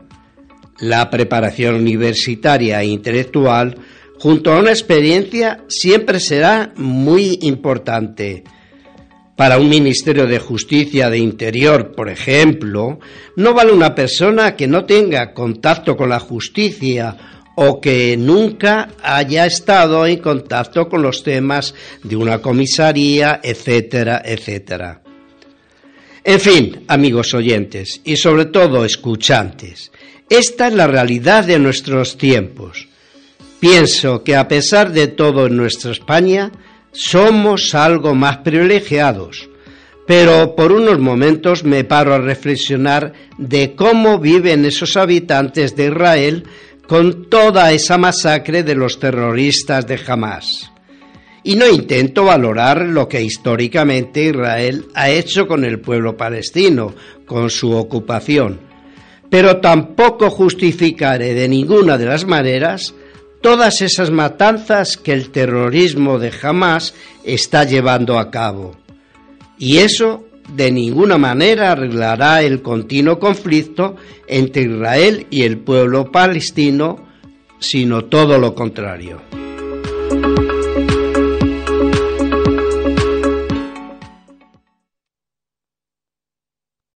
La preparación universitaria e intelectual junto a una experiencia siempre será muy importante. Para un Ministerio de Justicia de Interior, por ejemplo, no vale una persona que no tenga contacto con la justicia o que nunca haya estado en contacto con los temas de una comisaría, etcétera, etcétera. En fin, amigos oyentes y sobre todo escuchantes, esta es la realidad de nuestros tiempos. Pienso que a pesar de todo en nuestra España, somos algo más privilegiados, pero por unos momentos me paro a reflexionar de cómo viven esos habitantes de Israel con toda esa masacre de los terroristas de Hamas. Y no intento valorar lo que históricamente Israel ha hecho con el pueblo palestino, con su ocupación, pero tampoco justificaré de ninguna de las maneras todas esas matanzas que el terrorismo de Hamas está llevando a cabo. Y eso de ninguna manera arreglará el continuo conflicto entre Israel y el pueblo palestino, sino todo lo contrario.